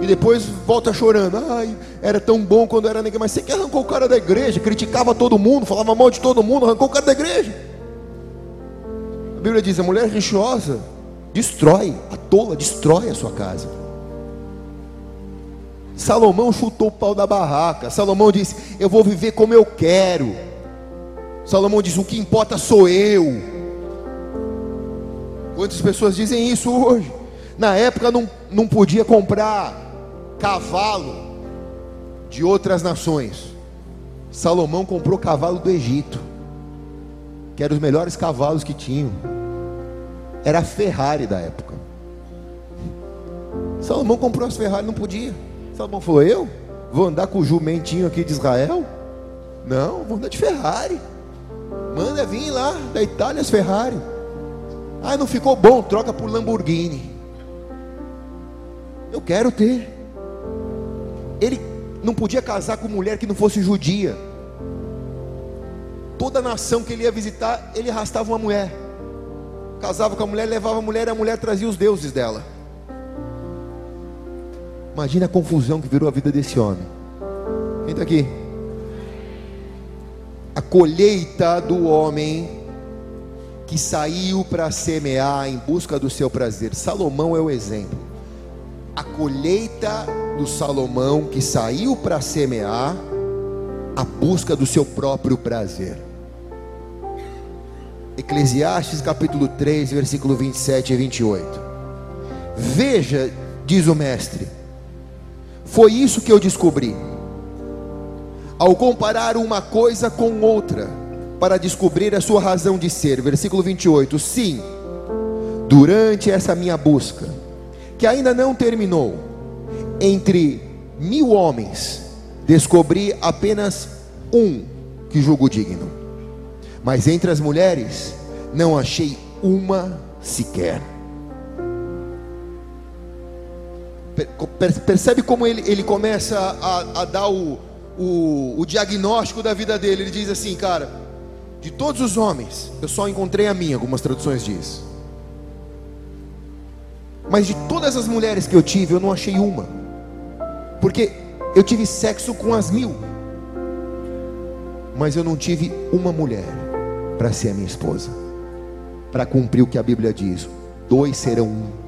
E depois volta chorando. Ai, era tão bom quando era negra. Mas você que arrancou o cara da igreja, criticava todo mundo, falava mal de todo mundo, arrancou o cara da igreja. Bíblia diz: a mulher rixosa destrói, a tola destrói a sua casa. Salomão chutou o pau da barraca. Salomão disse: Eu vou viver como eu quero. Salomão diz: O que importa sou eu. Quantas pessoas dizem isso hoje? Na época não, não podia comprar cavalo de outras nações. Salomão comprou cavalo do Egito, que eram os melhores cavalos que tinham era a Ferrari da época. Salomão comprou as Ferrari, não podia. Salomão falou: Eu vou andar com o jumentinho aqui de Israel? Não, vou andar de Ferrari. Manda vir lá da Itália as Ferrari. Ah, não ficou bom, troca por Lamborghini. Eu quero ter. Ele não podia casar com mulher que não fosse judia. Toda nação que ele ia visitar, ele arrastava uma mulher. Casava com a mulher, levava a mulher e a mulher trazia os deuses dela. Imagina a confusão que virou a vida desse homem. Quem está aqui? A colheita do homem que saiu para semear em busca do seu prazer. Salomão é o exemplo. A colheita do Salomão que saiu para semear a busca do seu próprio prazer. Eclesiastes capítulo 3, versículo 27 e 28. Veja, diz o mestre, foi isso que eu descobri. Ao comparar uma coisa com outra, para descobrir a sua razão de ser. Versículo 28. Sim, durante essa minha busca, que ainda não terminou, entre mil homens, descobri apenas um que julgo digno. Mas entre as mulheres, não achei uma sequer. Percebe como ele, ele começa a, a dar o, o, o diagnóstico da vida dele? Ele diz assim, cara, de todos os homens, eu só encontrei a minha, algumas traduções diz. Mas de todas as mulheres que eu tive, eu não achei uma. Porque eu tive sexo com as mil. Mas eu não tive uma mulher para ser a minha esposa. Para cumprir o que a Bíblia diz: dois serão um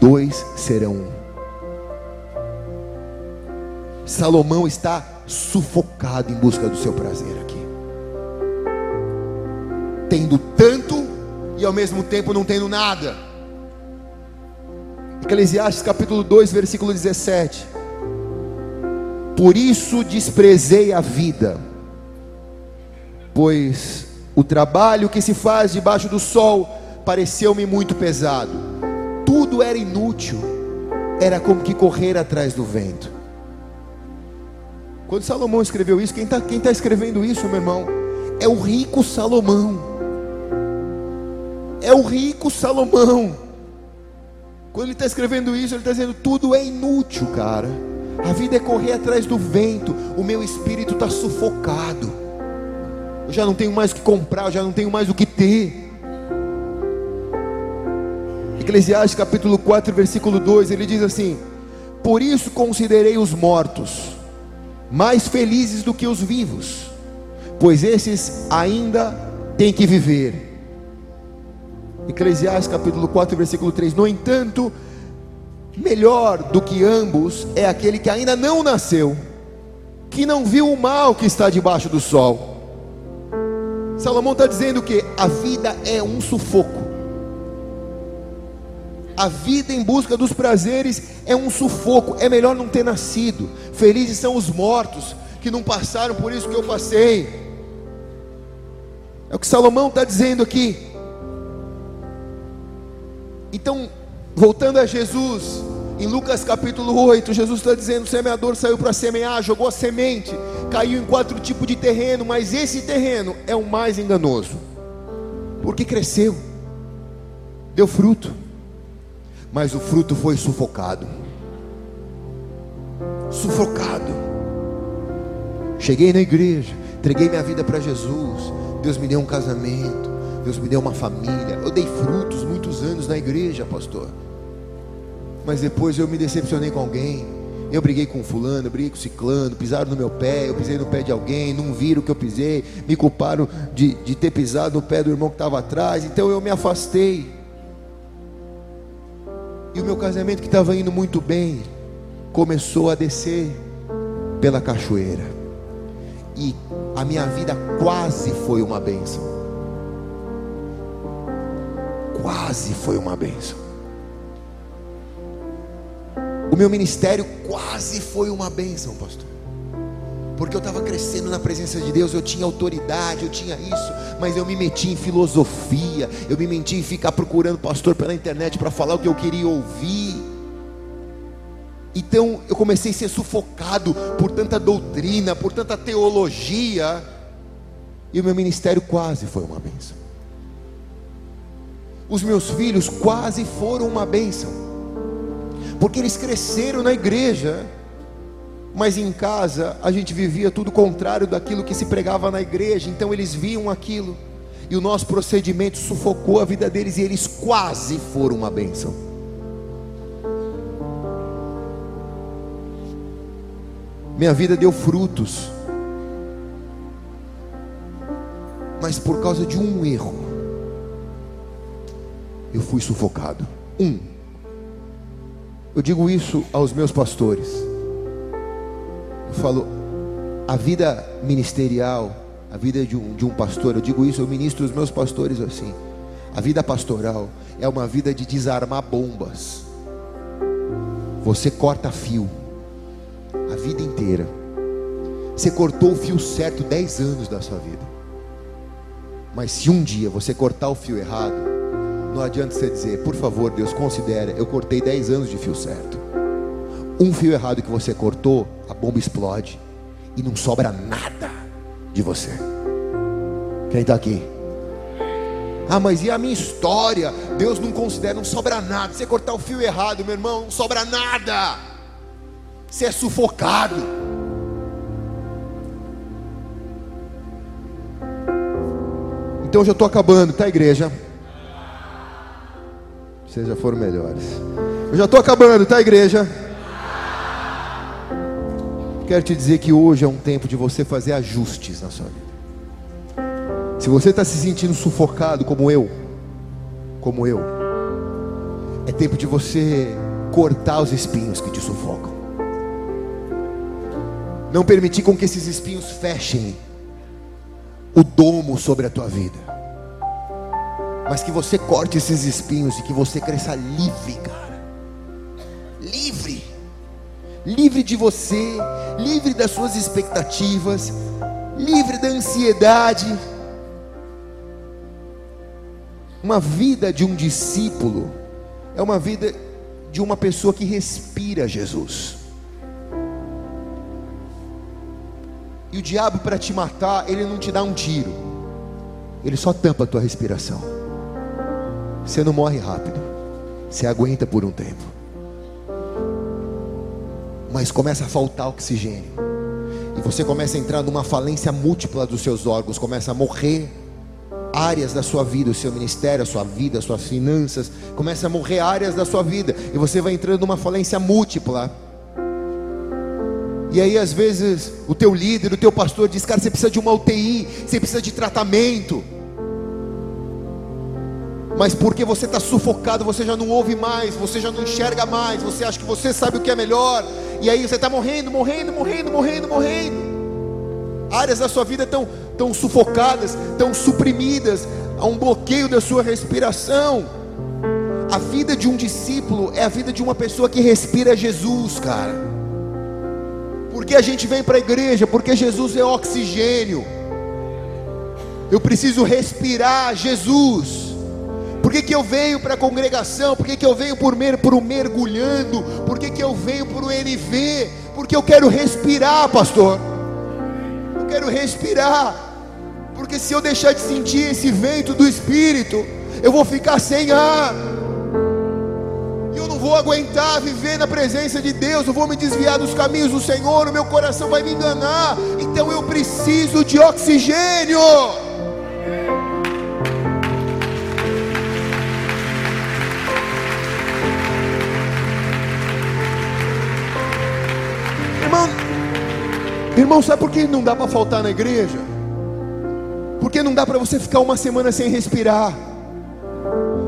dois serão um. Salomão está sufocado em busca do seu prazer aqui, tendo tanto e ao mesmo tempo não tendo nada. Eclesiastes capítulo 2, versículo 17. Por isso desprezei a vida, pois o trabalho que se faz debaixo do sol pareceu-me muito pesado tudo era inútil, era como que correr atrás do vento. Quando Salomão escreveu isso, quem está tá escrevendo isso, meu irmão? É o rico Salomão. É o rico Salomão. Quando ele está escrevendo isso, ele está dizendo: tudo é inútil, cara. A vida é correr atrás do vento. O meu espírito está sufocado. Eu já não tenho mais o que comprar, eu já não tenho mais o que ter. Eclesiastes capítulo 4, versículo 2, ele diz assim: Por isso considerei os mortos mais felizes do que os vivos, pois esses ainda têm que viver. Eclesiastes capítulo 4, versículo 3: No entanto, melhor do que ambos é aquele que ainda não nasceu, que não viu o mal que está debaixo do sol. Salomão está dizendo que a vida é um sufoco. A vida em busca dos prazeres é um sufoco, é melhor não ter nascido. Felizes são os mortos que não passaram por isso que eu passei. É o que Salomão está dizendo aqui. Então, voltando a Jesus, em Lucas capítulo 8, Jesus está dizendo: o semeador saiu para semear, jogou a semente, caiu em quatro tipos de terreno, mas esse terreno é o mais enganoso, porque cresceu, deu fruto mas o fruto foi sufocado. Sufocado. Cheguei na igreja, entreguei minha vida para Jesus. Deus me deu um casamento, Deus me deu uma família. Eu dei frutos muitos anos na igreja, pastor. Mas depois eu me decepcionei com alguém. Eu briguei com fulano, briguei com ciclano, pisaram no meu pé, eu pisei no pé de alguém, não viram que eu pisei, me culparam de, de ter pisado no pé do irmão que estava atrás, então eu me afastei. E o meu casamento que estava indo muito bem começou a descer pela cachoeira. E a minha vida quase foi uma bênção. Quase foi uma bênção. O meu ministério quase foi uma bênção, pastor porque eu estava crescendo na presença de Deus, eu tinha autoridade, eu tinha isso, mas eu me meti em filosofia, eu me meti em ficar procurando pastor pela internet para falar o que eu queria ouvir. Então eu comecei a ser sufocado por tanta doutrina, por tanta teologia, e o meu ministério quase foi uma bênção. Os meus filhos quase foram uma bênção, porque eles cresceram na igreja, mas em casa a gente vivia tudo contrário daquilo que se pregava na igreja, então eles viam aquilo, e o nosso procedimento sufocou a vida deles, e eles quase foram uma bênção. Minha vida deu frutos, mas por causa de um erro, eu fui sufocado. Um, eu digo isso aos meus pastores. Eu falo, a vida ministerial, a vida de um, de um pastor, eu digo isso, eu ministro os meus pastores assim. A vida pastoral é uma vida de desarmar bombas. Você corta fio a vida inteira. Você cortou o fio certo 10 anos da sua vida. Mas se um dia você cortar o fio errado, não adianta você dizer, por favor, Deus, considere, eu cortei 10 anos de fio certo. Um fio errado que você cortou, a bomba explode e não sobra nada de você. Quem está aqui? Ah, mas e a minha história? Deus não considera, não sobra nada. Você cortar o fio errado, meu irmão, não sobra nada. Você é sufocado. Então já estou acabando, tá, igreja? Vocês já foram melhores. Eu já estou acabando, tá, igreja? Quero te dizer que hoje é um tempo de você fazer ajustes na sua vida. Se você está se sentindo sufocado como eu, como eu, é tempo de você cortar os espinhos que te sufocam. Não permitir com que esses espinhos fechem o domo sobre a tua vida. Mas que você corte esses espinhos e que você cresça livre, cara. Livre. Livre de você, livre das suas expectativas, livre da ansiedade. Uma vida de um discípulo é uma vida de uma pessoa que respira Jesus. E o diabo, para te matar, ele não te dá um tiro, ele só tampa a tua respiração. Você não morre rápido, você aguenta por um tempo, mas começa a faltar oxigênio, e você começa a entrar numa falência múltipla dos seus órgãos, começa a morrer áreas da sua vida, o seu ministério, a sua vida, as suas finanças, começa a morrer áreas da sua vida, e você vai entrando numa falência múltipla. E aí, às vezes, o teu líder, o teu pastor diz: Cara, você precisa de uma UTI, você precisa de tratamento. Mas porque você está sufocado, você já não ouve mais, você já não enxerga mais, você acha que você sabe o que é melhor, e aí você está morrendo, morrendo, morrendo, morrendo, morrendo. Áreas da sua vida estão tão sufocadas, tão suprimidas, há um bloqueio da sua respiração. A vida de um discípulo é a vida de uma pessoa que respira Jesus, cara. Porque a gente vem para a igreja? Porque Jesus é oxigênio. Eu preciso respirar Jesus. Por que, que eu venho para a congregação? Por que, que eu venho por, mer, por um mergulhando? Por que, que eu venho para o NV? Porque eu quero respirar, pastor. Eu quero respirar. Porque se eu deixar de sentir esse vento do Espírito, eu vou ficar sem ar vou aguentar viver na presença de Deus, eu vou me desviar dos caminhos do Senhor, o meu coração vai me enganar, então eu preciso de oxigênio. Irmão, sabe por que não dá para faltar na igreja? Porque não dá para você ficar uma semana sem respirar.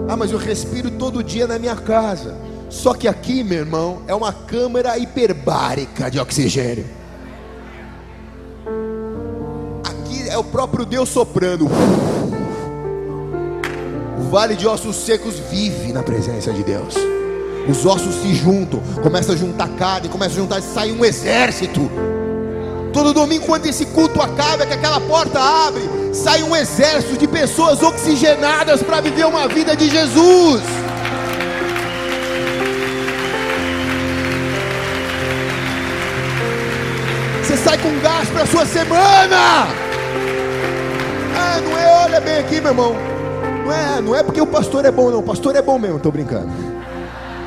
Ah, mas eu respiro todo dia na minha casa. Só que aqui, meu irmão, é uma câmara hiperbárica de oxigênio. Aqui é o próprio Deus soprando. O vale de ossos secos vive na presença de Deus. Os ossos se juntam, começa a juntar carne, começa a juntar, sai um exército. Todo domingo, quando esse culto acaba, que aquela porta abre, sai um exército de pessoas oxigenadas para viver uma vida de Jesus. Você sai com gás para a sua semana. Ah, não é, olha bem aqui, meu irmão. Não é, não é porque o pastor é bom, não. O pastor é bom mesmo, estou brincando.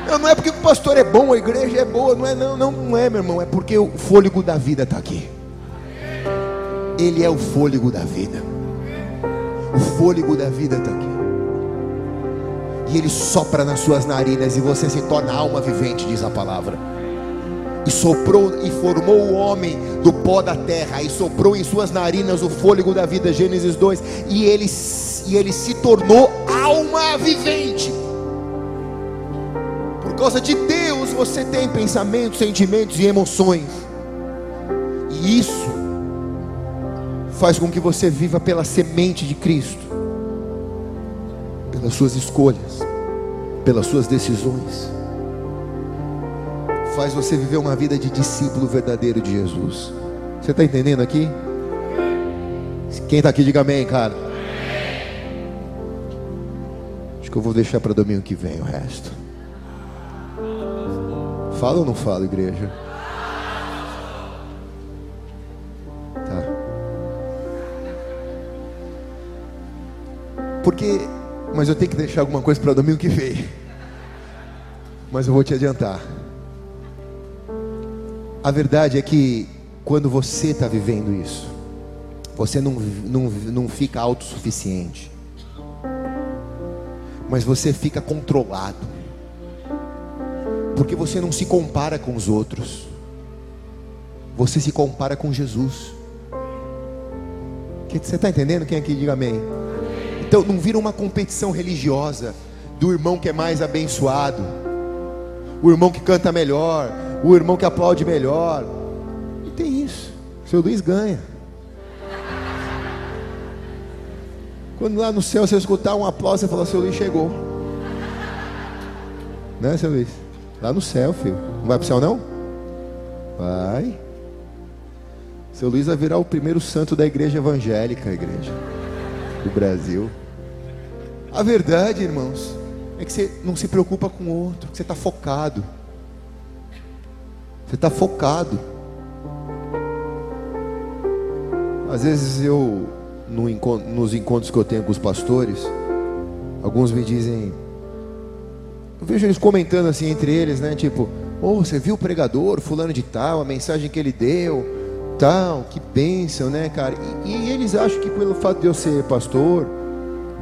Não, não é porque o pastor é bom, a igreja é boa, não é, não, não, não é, meu irmão, é porque o fôlego da vida está aqui. Ele é o fôlego da vida. O fôlego da vida está aqui. E ele sopra nas suas narinas e você se torna alma vivente, diz a palavra. E soprou e formou o homem do pó da terra, e soprou em suas narinas o fôlego da vida, Gênesis 2, e ele, e ele se tornou alma vivente. Por causa de Deus, você tem pensamentos, sentimentos e emoções. E isso faz com que você viva pela semente de Cristo, pelas suas escolhas, pelas suas decisões. Faz você viver uma vida de discípulo verdadeiro de Jesus. Você está entendendo aqui? Quem está aqui, diga amém, cara. Acho que eu vou deixar para domingo que vem o resto. Fala ou não fala, igreja? Porque, mas eu tenho que deixar alguma coisa para domingo que vem. Mas eu vou te adiantar. A verdade é que quando você está vivendo isso, você não, não, não fica autossuficiente, mas você fica controlado porque você não se compara com os outros, você se compara com Jesus. Você está entendendo? Quem aqui diga amém? Então não vira uma competição religiosa do irmão que é mais abençoado, o irmão que canta melhor, o irmão que aplaude melhor. Não tem isso. Seu Luiz ganha. Quando lá no céu você escutar um aplauso, você fala: Seu Luiz chegou. Né, seu Luiz? Lá no céu, filho. Não vai para o céu, não? Vai. Seu Luiz vai virar o primeiro santo da igreja evangélica, igreja do Brasil. A verdade, irmãos, é que você não se preocupa com o outro, que você está focado. Você está focado. Às vezes eu, no, nos encontros que eu tenho com os pastores, alguns me dizem, eu vejo eles comentando assim entre eles, né? Tipo, oh, você viu o pregador, fulano de tal, a mensagem que ele deu, tal, que bênção, né, cara? E, e eles acham que pelo fato de eu ser pastor,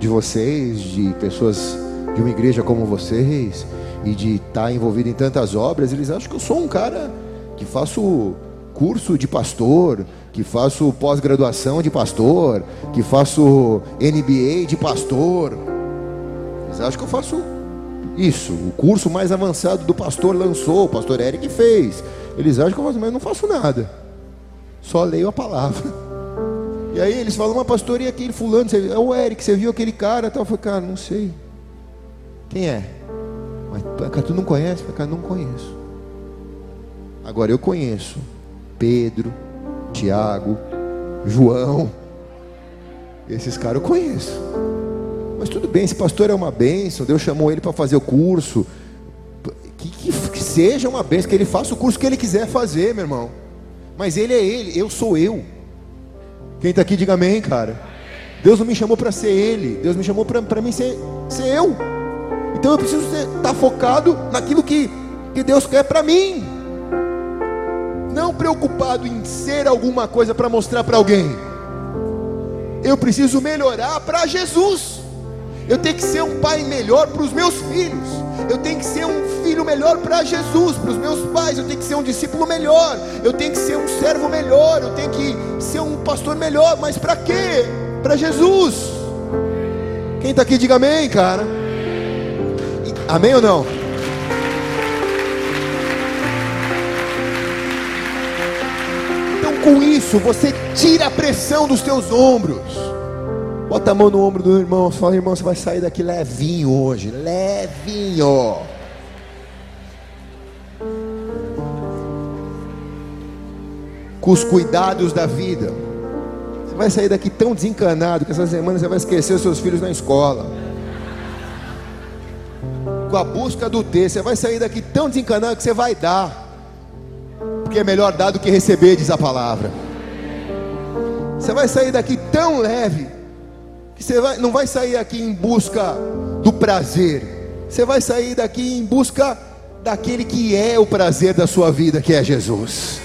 de vocês, de pessoas de uma igreja como vocês, e de estar envolvido em tantas obras, eles acham que eu sou um cara que faço curso de pastor, que faço pós-graduação de pastor, que faço MBA de pastor. Eles acham que eu faço isso, o curso mais avançado do pastor lançou, o pastor Eric fez. Eles acham que eu faço, mas eu não faço nada. Só leio a palavra. E aí eles falam, mas pastor, e aquele fulano? Você, é o Eric, você viu aquele cara? Eu falei, cara, não sei. Quem é? Mas cara, tu não conhece? Eu falei, cara, não conheço. Agora eu conheço Pedro, Tiago, João. Esses caras eu conheço. Mas tudo bem, esse pastor é uma bênção, Deus chamou ele para fazer o curso. Que, que, que, seja uma bênção, que ele faça o curso que ele quiser fazer, meu irmão. Mas ele é ele, eu sou eu. Quem está aqui, diga amém, cara. Deus não me chamou para ser ele, Deus me chamou para mim ser, ser eu. Então eu preciso estar tá focado naquilo que, que Deus quer para mim. Não preocupado em ser alguma coisa para mostrar para alguém. Eu preciso melhorar para Jesus. Eu tenho que ser um pai melhor para os meus filhos. Eu tenho que ser um filho melhor para Jesus, para os meus pais. Eu tenho que ser um discípulo melhor. Eu tenho que ser um servo melhor. Eu tenho que ser um pastor melhor. Mas para quê? Para Jesus. Quem está aqui, diga amém, cara. Amém ou não? Então, com isso, você tira a pressão dos teus ombros. Bota a mão no ombro do irmão. Fala, irmão, você vai sair daqui levinho hoje. Levinho. Com os cuidados da vida. Você vai sair daqui tão desencanado que essa semana você vai esquecer os seus filhos na escola. Com a busca do ter, você vai sair daqui tão desencanado que você vai dar. Porque é melhor dar do que receber, diz a palavra. Você vai sair daqui tão leve você vai, não vai sair aqui em busca do prazer, você vai sair daqui em busca daquele que é o prazer da sua vida, que é Jesus.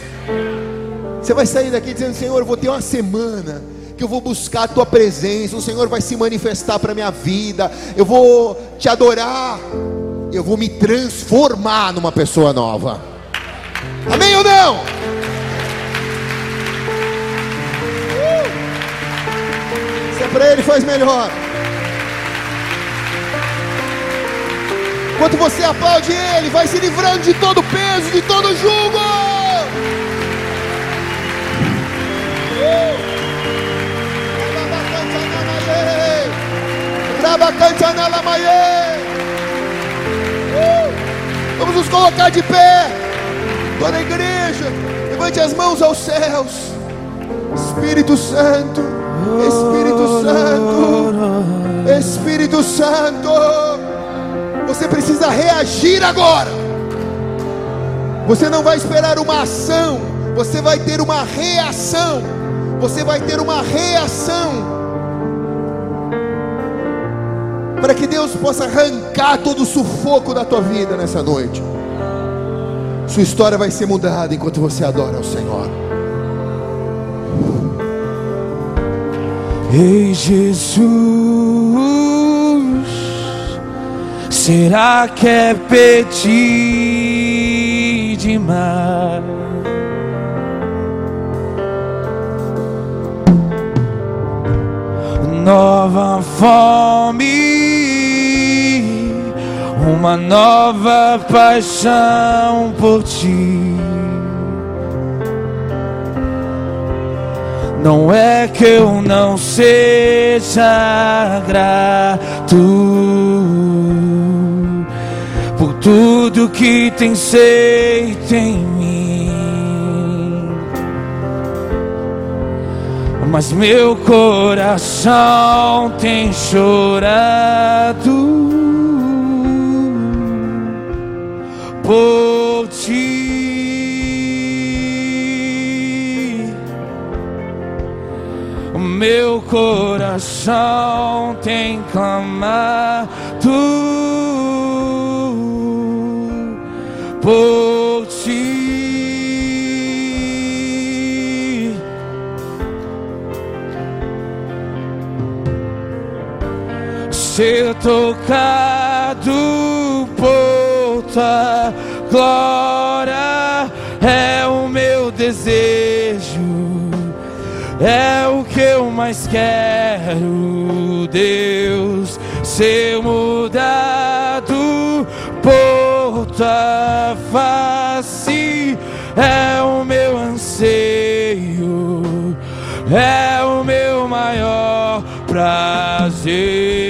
Você vai sair daqui dizendo: Senhor, eu vou ter uma semana que eu vou buscar a tua presença, o Senhor vai se manifestar para minha vida, eu vou te adorar, eu vou me transformar numa pessoa nova. Amém ou não? Para Ele, faz melhor. Enquanto você aplaude Ele, vai se livrando de todo peso, de todo jugo. Vamos nos colocar de pé. Toda a igreja, levante as mãos aos céus. Espírito Santo, Espírito Santo, Espírito Santo. Você precisa reagir agora. Você não vai esperar uma ação, você vai ter uma reação. Você vai ter uma reação. Para que Deus possa arrancar todo o sufoco da tua vida nessa noite. Sua história vai ser mudada enquanto você adora ao Senhor. Ei Jesus, será que é pedir demais? Nova fome, uma nova paixão por ti. Não é que eu não seja grato por tudo que tem feito em mim, mas meu coração tem chorado por ti. Meu coração tem clamado por ti. Ser tocado por tua glória é o meu desejo é o que eu mais quero, Deus, ser mudado por tua face, é o meu anseio, é o meu maior prazer.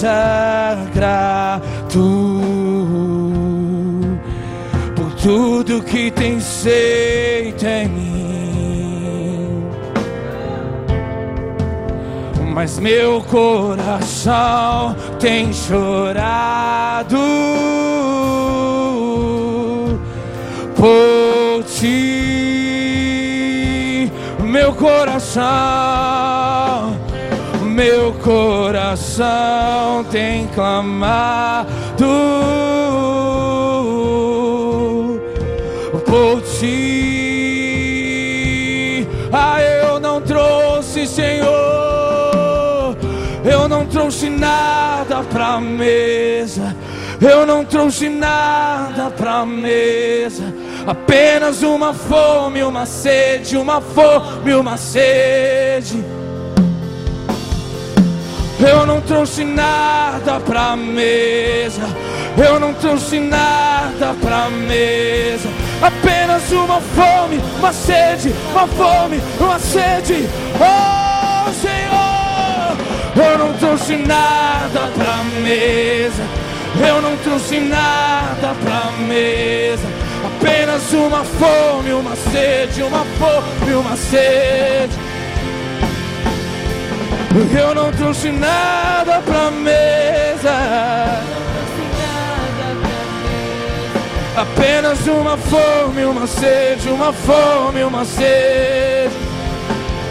Seja grato por tudo que tem feito em mim, mas meu coração tem chorado por ti, meu coração meu coração tem clamado por ti. Ah, eu não trouxe, Senhor, eu não trouxe nada pra mesa. Eu não trouxe nada pra mesa, apenas uma fome, uma sede, uma fome, uma sede. Eu não trouxe nada pra mesa. Eu não trouxe nada pra mesa. Apenas uma fome, uma sede, uma fome, uma sede. Oh Senhor, eu não trouxe nada pra mesa. Eu não trouxe nada pra mesa. Apenas uma fome, uma sede, uma fome, uma sede. Eu não trouxe nada pra mesa. Apenas uma fome, uma sede, uma fome, uma sede.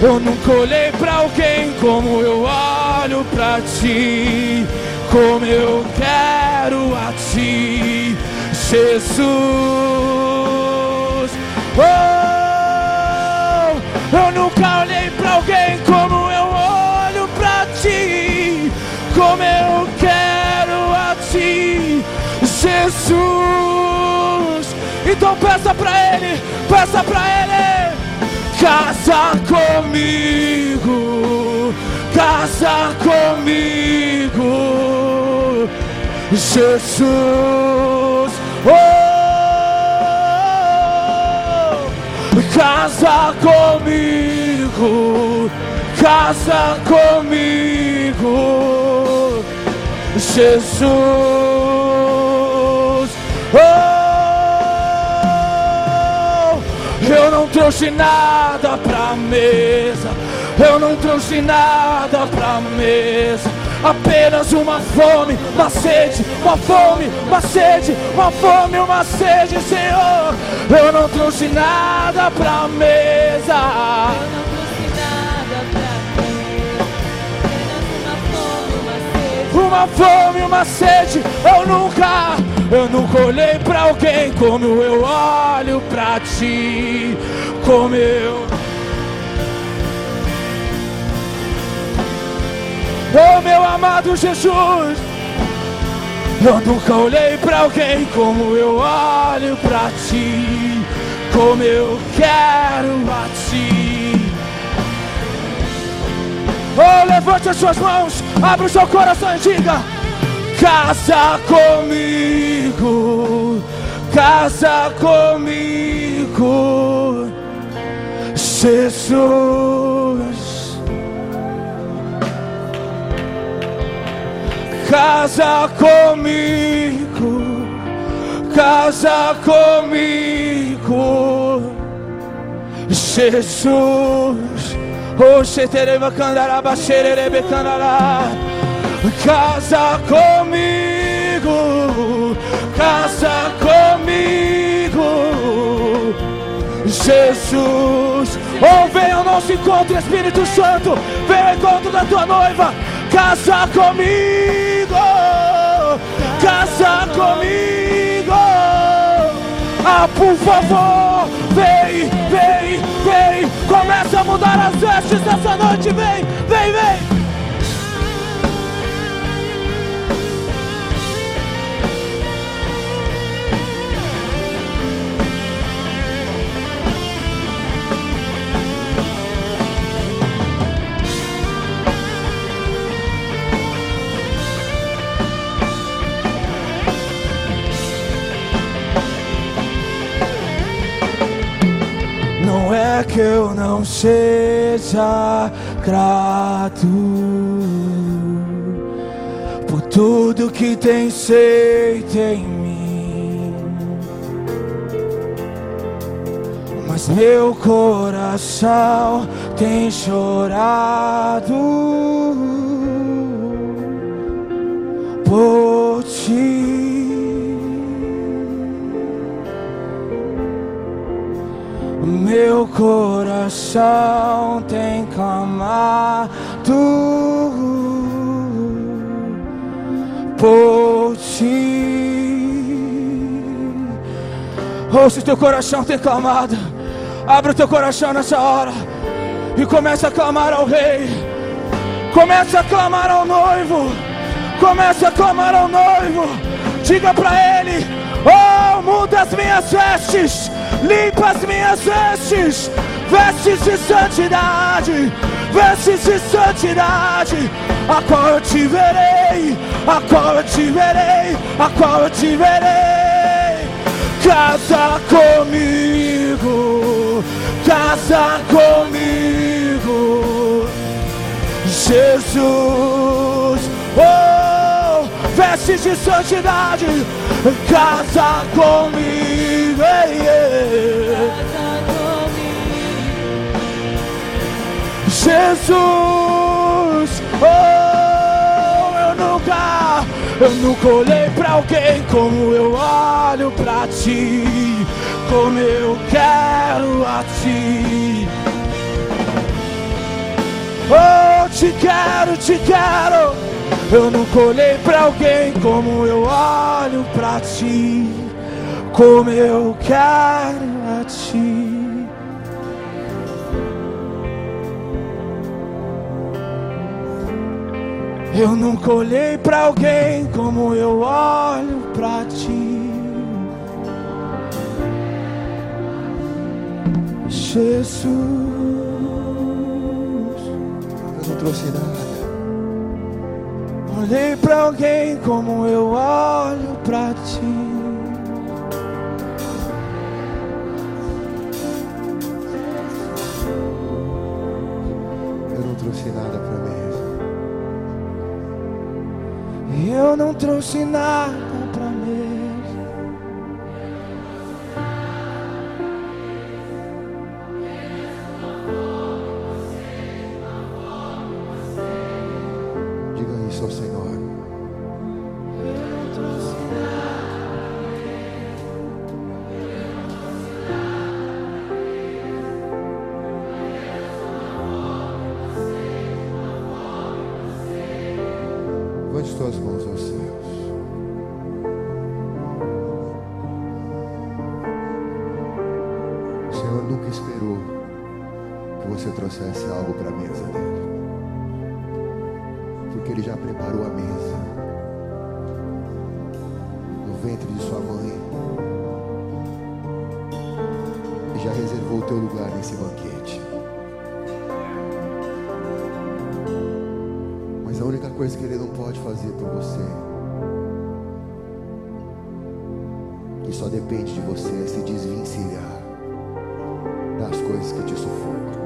Eu nunca olhei pra alguém como eu olho pra ti, como eu quero a ti, Jesus. Peça para Ele, peça para Ele. Casa comigo, casa comigo, Jesus. Oh, casa comigo, casa comigo, Jesus. Oh, Eu não trouxe nada pra mesa. Eu não trouxe nada pra mesa. Apenas uma fome, uma sede, uma fome, uma sede, uma fome, uma sede, Senhor. Eu não trouxe nada pra mesa. Uma fome, uma sede, eu nunca eu nunca olhei pra alguém como eu olho pra ti, como eu. Oh meu amado Jesus, eu nunca olhei pra alguém como eu olho pra ti, como eu quero a ti. Oh, levante as suas mãos, abra o seu coração e diga casa comigo, casa comigo, Jesus. Casa comigo, casa comigo, Jesus. Oxe, tereba candaraba, xererebe candará casa comigo, casa comigo, Jesus. Oh, venha ao nosso encontro, Espírito Santo, venha ao encontro da tua noiva, casa comigo, casa comigo. Ah, por favor, vem, vem, vem, começa a mudar as vestes dessa noite, vem, vem, vem. Que eu não seja grato por tudo que tem feito em mim, mas meu coração tem chorado por ti. Meu coração tem clamado por ti. Oh, se teu coração tem clamado, abre o teu coração nessa hora e começa a clamar ao Rei. Começa a clamar ao noivo. Começa a clamar ao noivo. Diga para ele: Oh, muda as minhas vestes limpa as minhas vestes, vestes de santidade, vestes de santidade, a qual eu te verei, a qual eu te verei, a qual eu te verei. Casa comigo, casa comigo, Jesus. Oh, vestes de santidade, casa comigo. Jesus, oh, eu nunca, Eu nunca olhei pra alguém como eu olho pra ti, como eu quero a ti. Oh, te quero, te quero. Eu nunca olhei pra alguém como eu olho pra ti, como eu quero a ti. Eu nunca olhei pra alguém como eu olho pra ti. Jesus. Eu não trouxe nada. Olhei pra alguém como eu olho pra ti. Eu não trouxe nada coisa que ele não pode fazer por você, que só depende de você, se desvencilhar das coisas que te sufocam.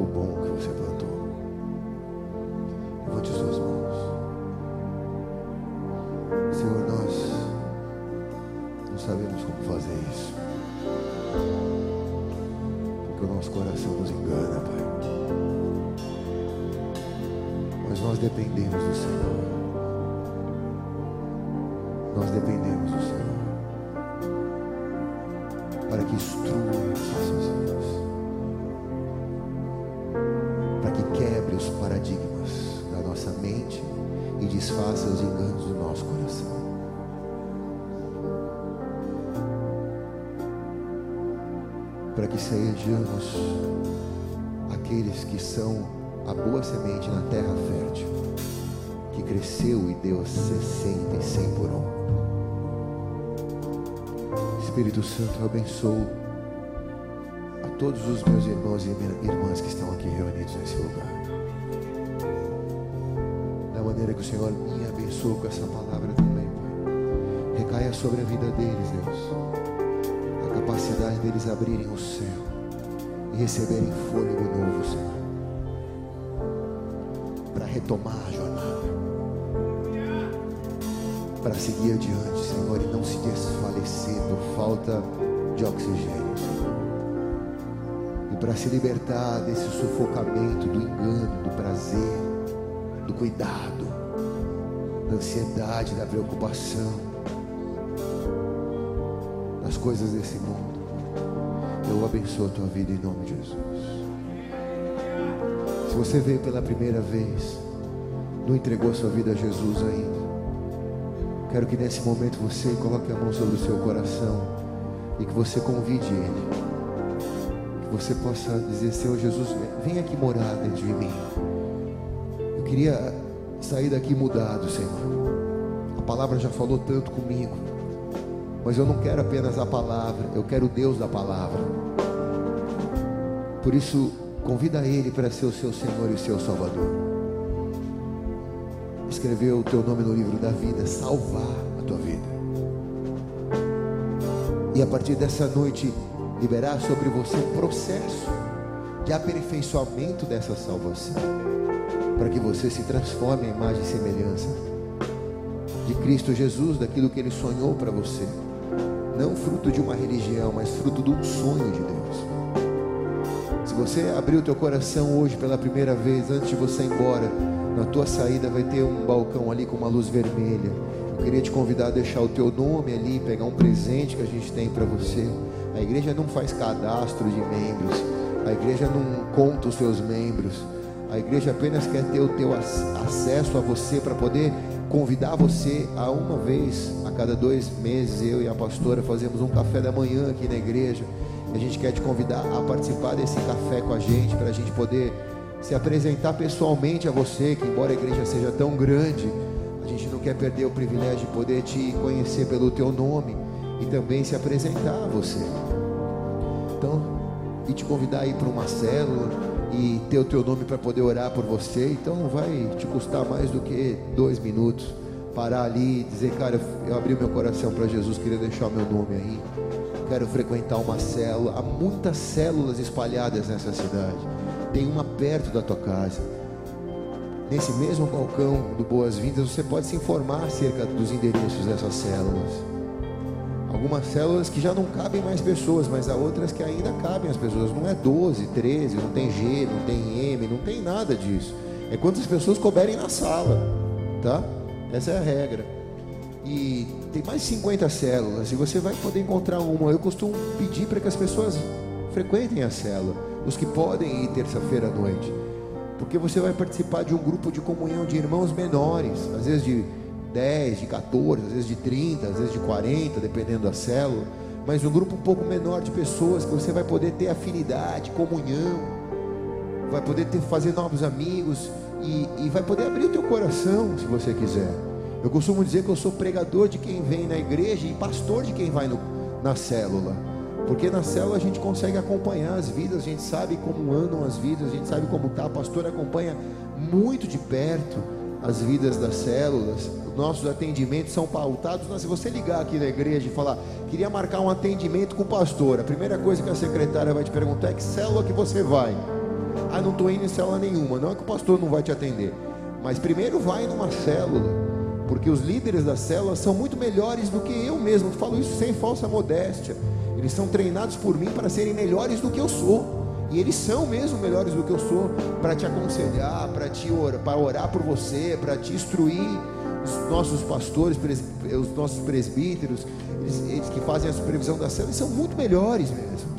Algo bom que você plantou. Levante suas mãos. Senhor, nós não sabemos como fazer isso. Porque o nosso coração nos engana, Pai. Mas nós dependemos do Senhor. Para que sejamos aqueles que são a boa semente na terra fértil, que cresceu e deu 60 e 100 por um. Espírito Santo, eu abençoo a todos os meus irmãos e irmãs que estão aqui reunidos nesse lugar. Da maneira que o Senhor me abençoou com essa palavra também, Pai. Recaia sobre a vida deles, Deus capacidade deles abrirem o céu e receberem fôlego novo, Senhor, para retomar a jornada, para seguir adiante, Senhor, e não se desfalecer por falta de oxigênio, Senhor, e para se libertar desse sufocamento, do engano, do prazer, do cuidado, da ansiedade, da preocupação coisas desse mundo. Eu abençoo a tua vida em nome de Jesus. Se você veio pela primeira vez, não entregou sua vida a Jesus ainda, quero que nesse momento você coloque a mão sobre o seu coração e que você convide Ele. Que você possa dizer: Senhor Jesus, vem aqui morar dentro de mim. Eu queria sair daqui mudado, Senhor. A palavra já falou tanto comigo. Mas eu não quero apenas a palavra, eu quero o Deus da palavra. Por isso, convida Ele para ser o seu Senhor e o seu Salvador. Escreveu o teu nome no livro da vida, salvar a tua vida. E a partir dessa noite, liberar sobre você um processo de aperfeiçoamento dessa salvação, para que você se transforme em imagem e semelhança de Cristo Jesus, daquilo que Ele sonhou para você, não fruto de uma religião, mas fruto de um sonho de Deus. Se você abrir o teu coração hoje pela primeira vez, antes de você ir embora, na tua saída vai ter um balcão ali com uma luz vermelha. Eu queria te convidar a deixar o teu nome ali, pegar um presente que a gente tem para você. A igreja não faz cadastro de membros, a igreja não conta os seus membros. A igreja apenas quer ter o teu acesso a você para poder convidar você a uma vez a cada dois meses, eu e a pastora fazemos um café da manhã aqui na igreja. A gente quer te convidar a participar desse café com a gente, para a gente poder se apresentar pessoalmente a você, que embora a igreja seja tão grande, a gente não quer perder o privilégio de poder te conhecer pelo teu nome e também se apresentar a você. Então, e te convidar a ir para uma célula e ter o teu nome para poder orar por você, então não vai te custar mais do que dois minutos. Parar ali e dizer, cara, eu abri meu coração para Jesus, queria deixar o meu nome aí. Quero frequentar uma célula. Há muitas células espalhadas nessa cidade tem uma perto da tua casa. Nesse mesmo balcão do Boas-Vindas, você pode se informar acerca dos endereços dessas células. Algumas células que já não cabem mais pessoas, mas há outras que ainda cabem as pessoas. Não é 12, 13, não tem G, não tem M, não tem nada disso. É quantas pessoas couberem na sala, tá? Essa é a regra. E tem mais de 50 células e você vai poder encontrar uma. Eu costumo pedir para que as pessoas frequentem a célula os que podem ir terça-feira à noite, porque você vai participar de um grupo de comunhão de irmãos menores, às vezes de 10, de 14, às vezes de 30, às vezes de 40, dependendo da célula, mas um grupo um pouco menor de pessoas que você vai poder ter afinidade, comunhão, vai poder ter, fazer novos amigos e, e vai poder abrir o teu coração se você quiser. Eu costumo dizer que eu sou pregador de quem vem na igreja e pastor de quem vai no, na célula. Porque na célula a gente consegue acompanhar as vidas, a gente sabe como andam as vidas, a gente sabe como está. A pastora acompanha muito de perto as vidas das células. Os nossos atendimentos são pautados. Se você ligar aqui na igreja e falar, queria marcar um atendimento com o pastor, a primeira coisa que a secretária vai te perguntar é que célula que você vai. Ah, não estou indo em célula nenhuma. Não é que o pastor não vai te atender. Mas primeiro vai numa célula. Porque os líderes da célula são muito melhores do que eu mesmo. Falo isso sem falsa modéstia. Eles são treinados por mim para serem melhores do que eu sou. E eles são mesmo melhores do que eu sou para te aconselhar, para te orar, para orar por você, para te instruir. Os nossos pastores, os nossos presbíteros, eles, eles que fazem a supervisão da célula, são muito melhores mesmo.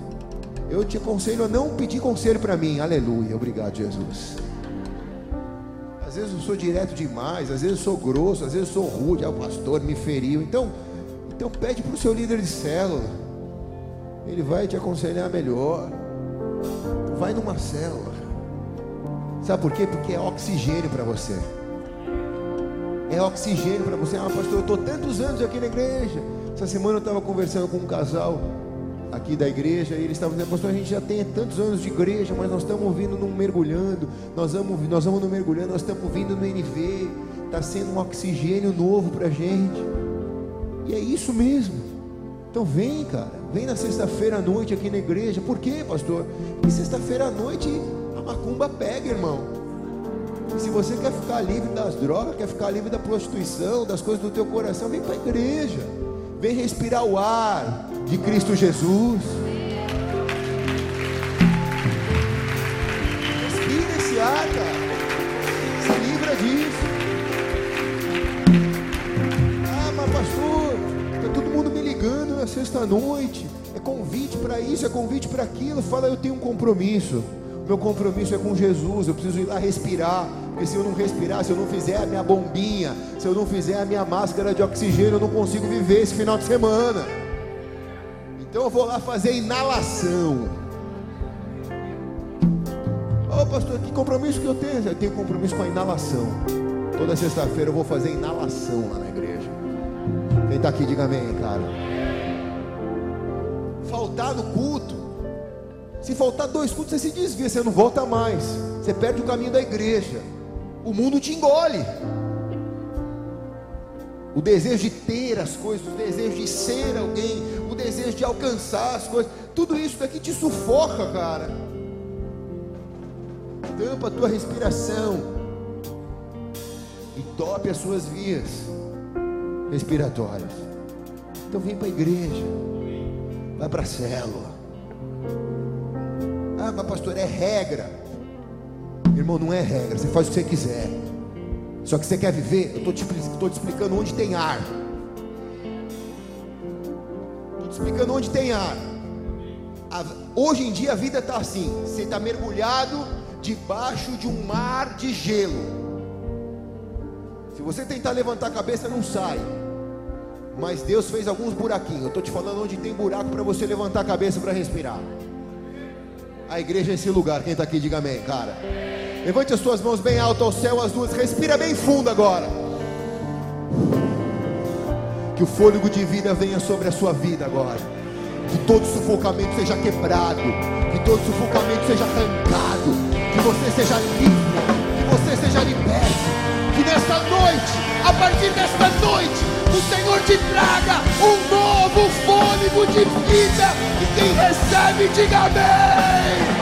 Eu te aconselho a não pedir conselho para mim. Aleluia. Obrigado, Jesus. Às vezes eu sou direto demais, às vezes eu sou grosso, às vezes eu sou rude. Ah, o pastor me feriu. Então, então pede para o seu líder de célula ele vai te aconselhar melhor. Vai numa célula. Sabe por quê? Porque é oxigênio para você. É oxigênio para você. Ah, pastor, eu estou tantos anos aqui na igreja. Essa semana eu estava conversando com um casal aqui da igreja e eles estavam dizendo, pastor, a gente já tem tantos anos de igreja, mas nós estamos vindo no mergulhando, nós vamos, nós vamos no mergulhando, nós estamos vindo no NV, está sendo um oxigênio novo para a gente. E é isso mesmo. Então vem, cara. Vem na sexta-feira à noite aqui na igreja. Por quê, pastor? Porque sexta-feira à noite a macumba pega, irmão. E se você quer ficar livre das drogas, quer ficar livre da prostituição, das coisas do teu coração, vem para a igreja. Vem respirar o ar de Cristo Jesus. Respira esse ar, cara. Se livra disso. Ah, mas pastor, está todo mundo me ligando na sexta-noite convite para isso, é convite para aquilo. Fala, eu tenho um compromisso. Meu compromisso é com Jesus. Eu preciso ir lá respirar. Porque se eu não respirar, se eu não fizer a minha bombinha, se eu não fizer a minha máscara de oxigênio, eu não consigo viver esse final de semana. Então eu vou lá fazer inalação. Ô oh, pastor, que compromisso que eu tenho? Eu tenho compromisso com a inalação. Toda sexta-feira eu vou fazer inalação lá na igreja. Quem está aqui, diga amém, cara faltar no culto, se faltar dois cultos, você se desvia, você não volta mais, você perde o caminho da igreja, o mundo te engole. O desejo de ter as coisas, o desejo de ser alguém, o desejo de alcançar as coisas, tudo isso daqui te sufoca, cara. Tampa a tua respiração e tope as suas vias respiratórias. Então vem para a igreja, vai para a célula. Ah, mas pastor, é regra. Irmão, não é regra, você faz o que você quiser. Só que você quer viver, eu estou te, te explicando onde tem ar. Estou te explicando onde tem ar. A, hoje em dia a vida está assim: você está mergulhado debaixo de um mar de gelo. Se você tentar levantar a cabeça, não sai. Mas Deus fez alguns buraquinhos. Eu estou te falando onde tem buraco para você levantar a cabeça para respirar. A igreja é esse lugar. Quem está aqui, diga amém, cara. Levante as suas mãos bem alto ao céu, as duas. Respira bem fundo agora. Que o fôlego de vida venha sobre a sua vida agora. Que todo sufocamento seja quebrado. Que todo sufocamento seja arrancado. Que você seja livre. Que você seja liberto. Que nesta noite, a partir desta noite, o Senhor te traga um novo fôlego de vida. E quem recebe, diga amém.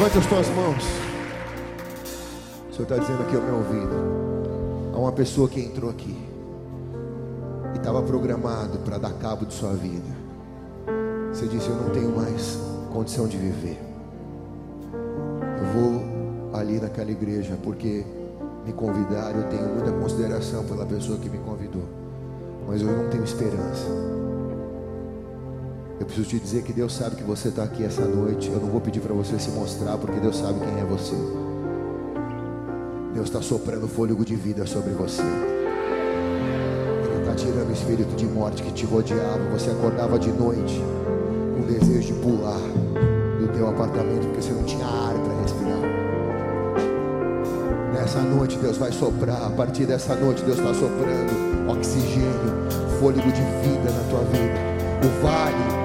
Levante as tuas mãos. Senhor está dizendo aqui ao meu ouvido. Há uma pessoa que entrou aqui e estava programado para dar cabo de sua vida. Você disse: Eu não tenho mais condição de viver. Eu vou ali naquela igreja porque me convidaram. Eu tenho muita consideração pela pessoa que me convidou, mas eu não tenho esperança. Eu preciso te dizer que Deus sabe que você está aqui essa noite. Eu não vou pedir para você se mostrar, porque Deus sabe quem é você. Deus está soprando fôlego de vida sobre você. Ele está tirando o espírito de morte que te rodeava. Você acordava de noite com desejo de pular do teu apartamento porque você não tinha ar para respirar. Nessa noite Deus vai soprar. A partir dessa noite Deus está soprando oxigênio, fôlego de vida na tua vida. O vale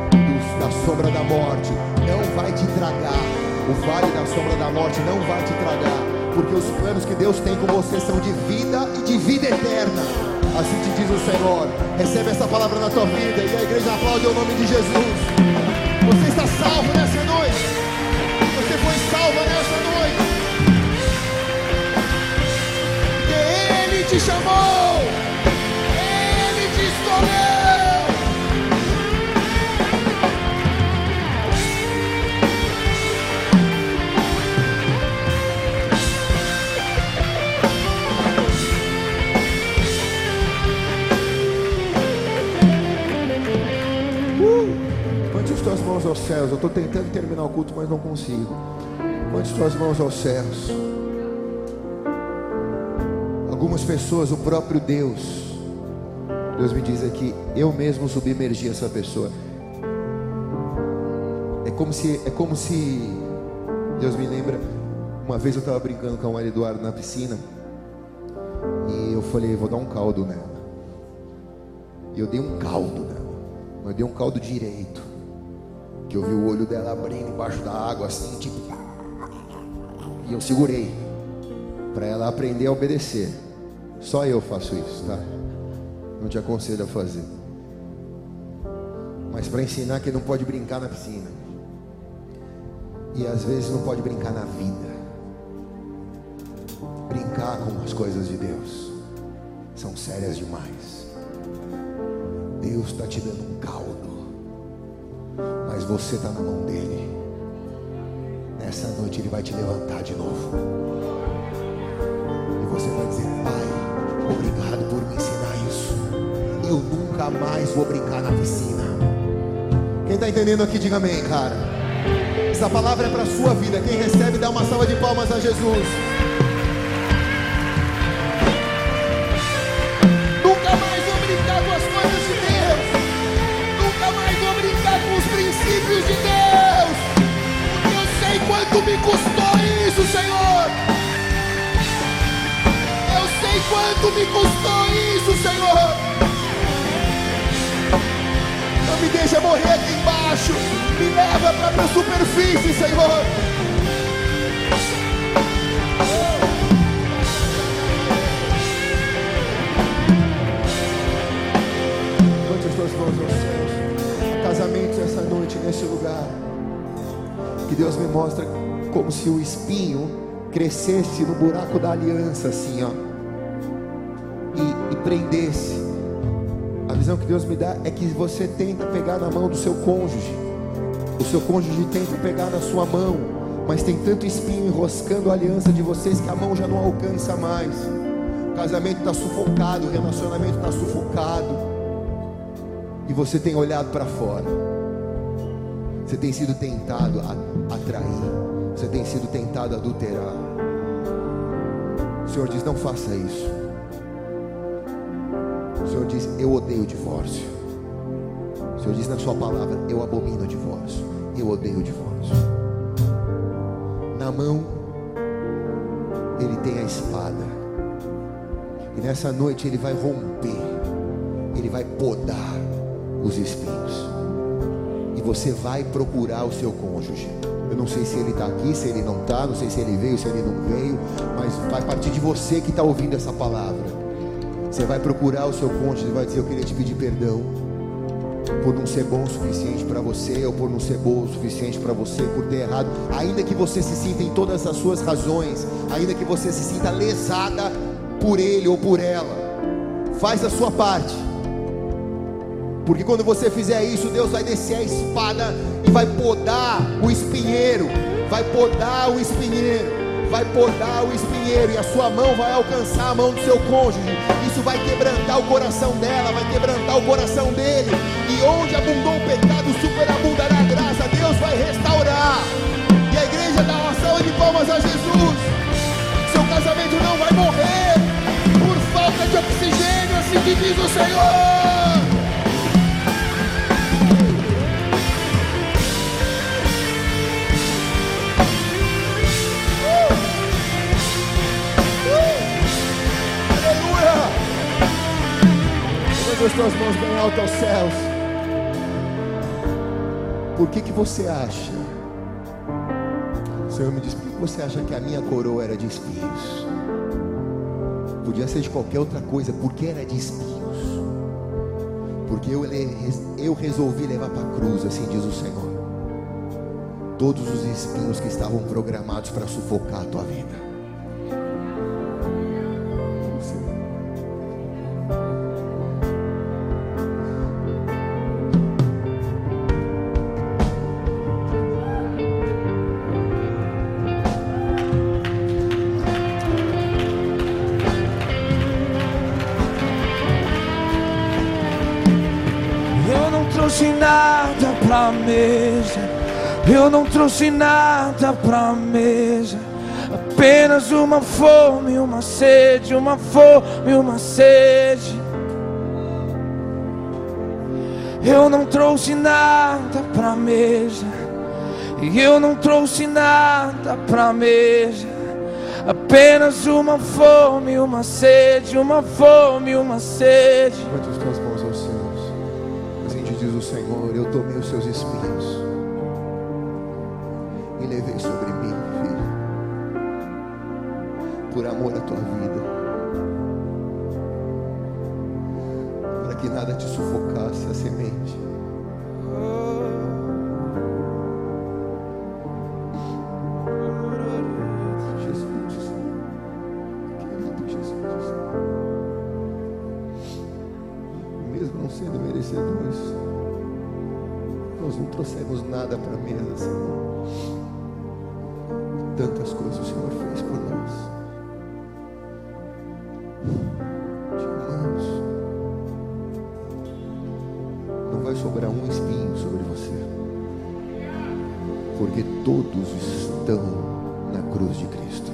da sombra da morte não vai te tragar. O vale da sombra da morte não vai te tragar. Porque os planos que Deus tem com você são de vida e de vida eterna. Assim te diz o Senhor. Recebe essa palavra na tua vida. E a igreja aplaude o nome de Jesus. Você está salvo nessa mãos aos céus. Eu estou tentando terminar o culto, mas não consigo. Levante tuas mãos aos céus. Algumas pessoas, o próprio Deus, Deus me diz aqui, eu mesmo submergi essa pessoa. É como se, é como se, Deus me lembra, uma vez eu estava brincando com a Maria Eduardo na piscina e eu falei, vou dar um caldo nela. E eu dei um caldo nela, mas dei um caldo direito que eu vi o olho dela abrindo embaixo da água, assim, tipo. E eu segurei, para ela aprender a obedecer. Só eu faço isso, tá? Não te aconselho a fazer. Mas para ensinar que não pode brincar na piscina. E às vezes não pode brincar na vida. Brincar com as coisas de Deus são sérias demais. Deus está te dando um caldo mas você está na mão dele. Nessa noite ele vai te levantar de novo. E você vai dizer: Pai, obrigado por me ensinar isso. Eu nunca mais vou brincar na piscina. Quem está entendendo aqui, diga amém, cara. Essa palavra é para a sua vida. Quem recebe, dá uma salva de palmas a Jesus. Quanto me custou isso, Senhor. Não me deixa morrer aqui embaixo. Me leva para a superfície, Senhor. Levante as tuas mãos aos céus. Casamentos essa noite nesse lugar. Que Deus me mostra como se o espinho crescesse no buraco da aliança, assim, ó, e, e prendesse. A visão que Deus me dá é que você tenta pegar na mão do seu cônjuge, o seu cônjuge tenta pegar na sua mão, mas tem tanto espinho enroscando a aliança de vocês que a mão já não alcança mais. O casamento está sufocado, o relacionamento está sufocado, e você tem olhado para fora. Você tem sido tentado a atrair. Você tem sido tentado a adulterar. O Senhor diz: não faça isso. O Senhor diz: eu odeio o divórcio. O Senhor diz na sua palavra: eu abomino o divórcio. Eu odeio o divórcio. Na mão, ele tem a espada. E nessa noite ele vai romper. Ele vai podar os espinhos. E você vai procurar o seu cônjuge. Eu não sei se ele está aqui, se ele não está, não sei se ele veio, se ele não veio, mas vai partir de você que está ouvindo essa palavra. Você vai procurar o seu cônjuge e vai dizer: Eu queria te pedir perdão por não ser bom o suficiente para você, ou por não ser bom o suficiente para você, por ter errado, ainda que você se sinta em todas as suas razões, ainda que você se sinta lesada por ele ou por ela, faz a sua parte. Porque quando você fizer isso, Deus vai descer a espada e vai podar o espinheiro, vai podar o espinheiro, vai podar o espinheiro e a sua mão vai alcançar a mão do seu cônjuge. Isso vai quebrantar o coração dela, vai quebrantar o coração dele. E onde abundou o pecado, superabundará a graça. Deus vai restaurar. E a igreja dá uma salva de palmas a Jesus. Seu casamento não vai morrer por falta de oxigênio, assim que diz o Senhor. As tuas mãos bem alto aos céus. Por que que você acha? O Senhor me diz, por que você acha que a minha coroa era de espinhos? Podia ser de qualquer outra coisa, porque era de espinhos. Porque eu, eu resolvi levar para a cruz, assim diz o Senhor. Todos os espinhos que estavam programados para sufocar a tua vida. Eu não trouxe nada pra mesa. Apenas uma fome, uma sede, uma fome, uma sede. Eu não trouxe nada pra mesa. E eu não trouxe nada pra mesa. Apenas uma fome, uma sede, uma fome, uma sede. Levante as tuas mãos aos céus. Assim te diz o Senhor: Eu tomei os seus espinhos e levei sobre mim, filho, por amor à tua vida, para que nada te sufocasse a semente. Nós não trouxemos nada para a mesa, Senhor. Tantas coisas o Senhor fez por nós. Te amamos. Não vai sobrar um espinho sobre você, porque todos estão na cruz de Cristo.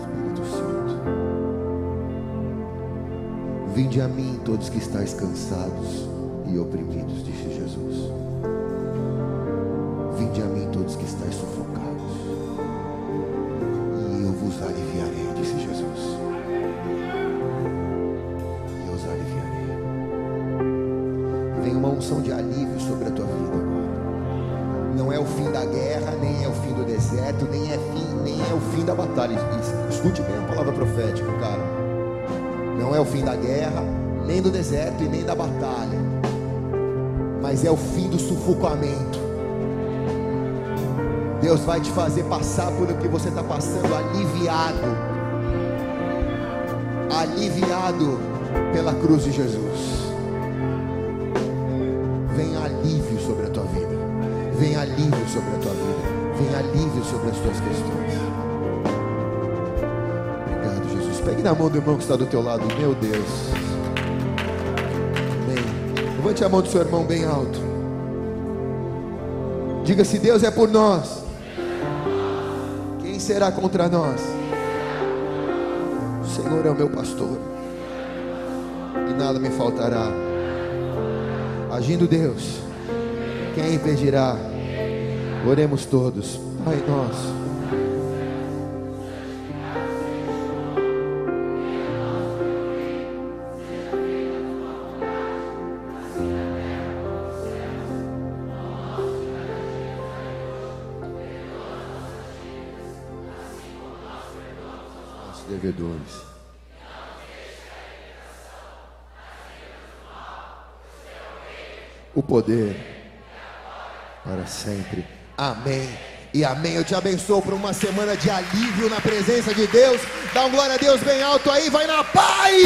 Espírito Santo. Vinde a mim todos que estáis cansados e oprimidos, disse Jesus. Profética, cara. Não é o fim da guerra, nem do deserto e nem da batalha, mas é o fim do sufocamento. Deus vai te fazer passar por o que você está passando, aliviado, aliviado pela cruz de Jesus. Vem alívio sobre a tua vida. Vem alívio sobre a tua vida. Vem alívio sobre as tuas questões. Pegue na mão do irmão que está do teu lado. Meu Deus. Amém. Levante a mão do seu irmão bem alto. Diga se Deus é por nós. Quem será contra nós? O Senhor é o meu pastor. E nada me faltará. Agindo Deus, quem impedirá? Oremos todos. Pai nosso. Poder para sempre. Amém. E amém. Eu te abençoo por uma semana de alívio na presença de Deus. Dá um glória a Deus bem alto aí. Vai na paz.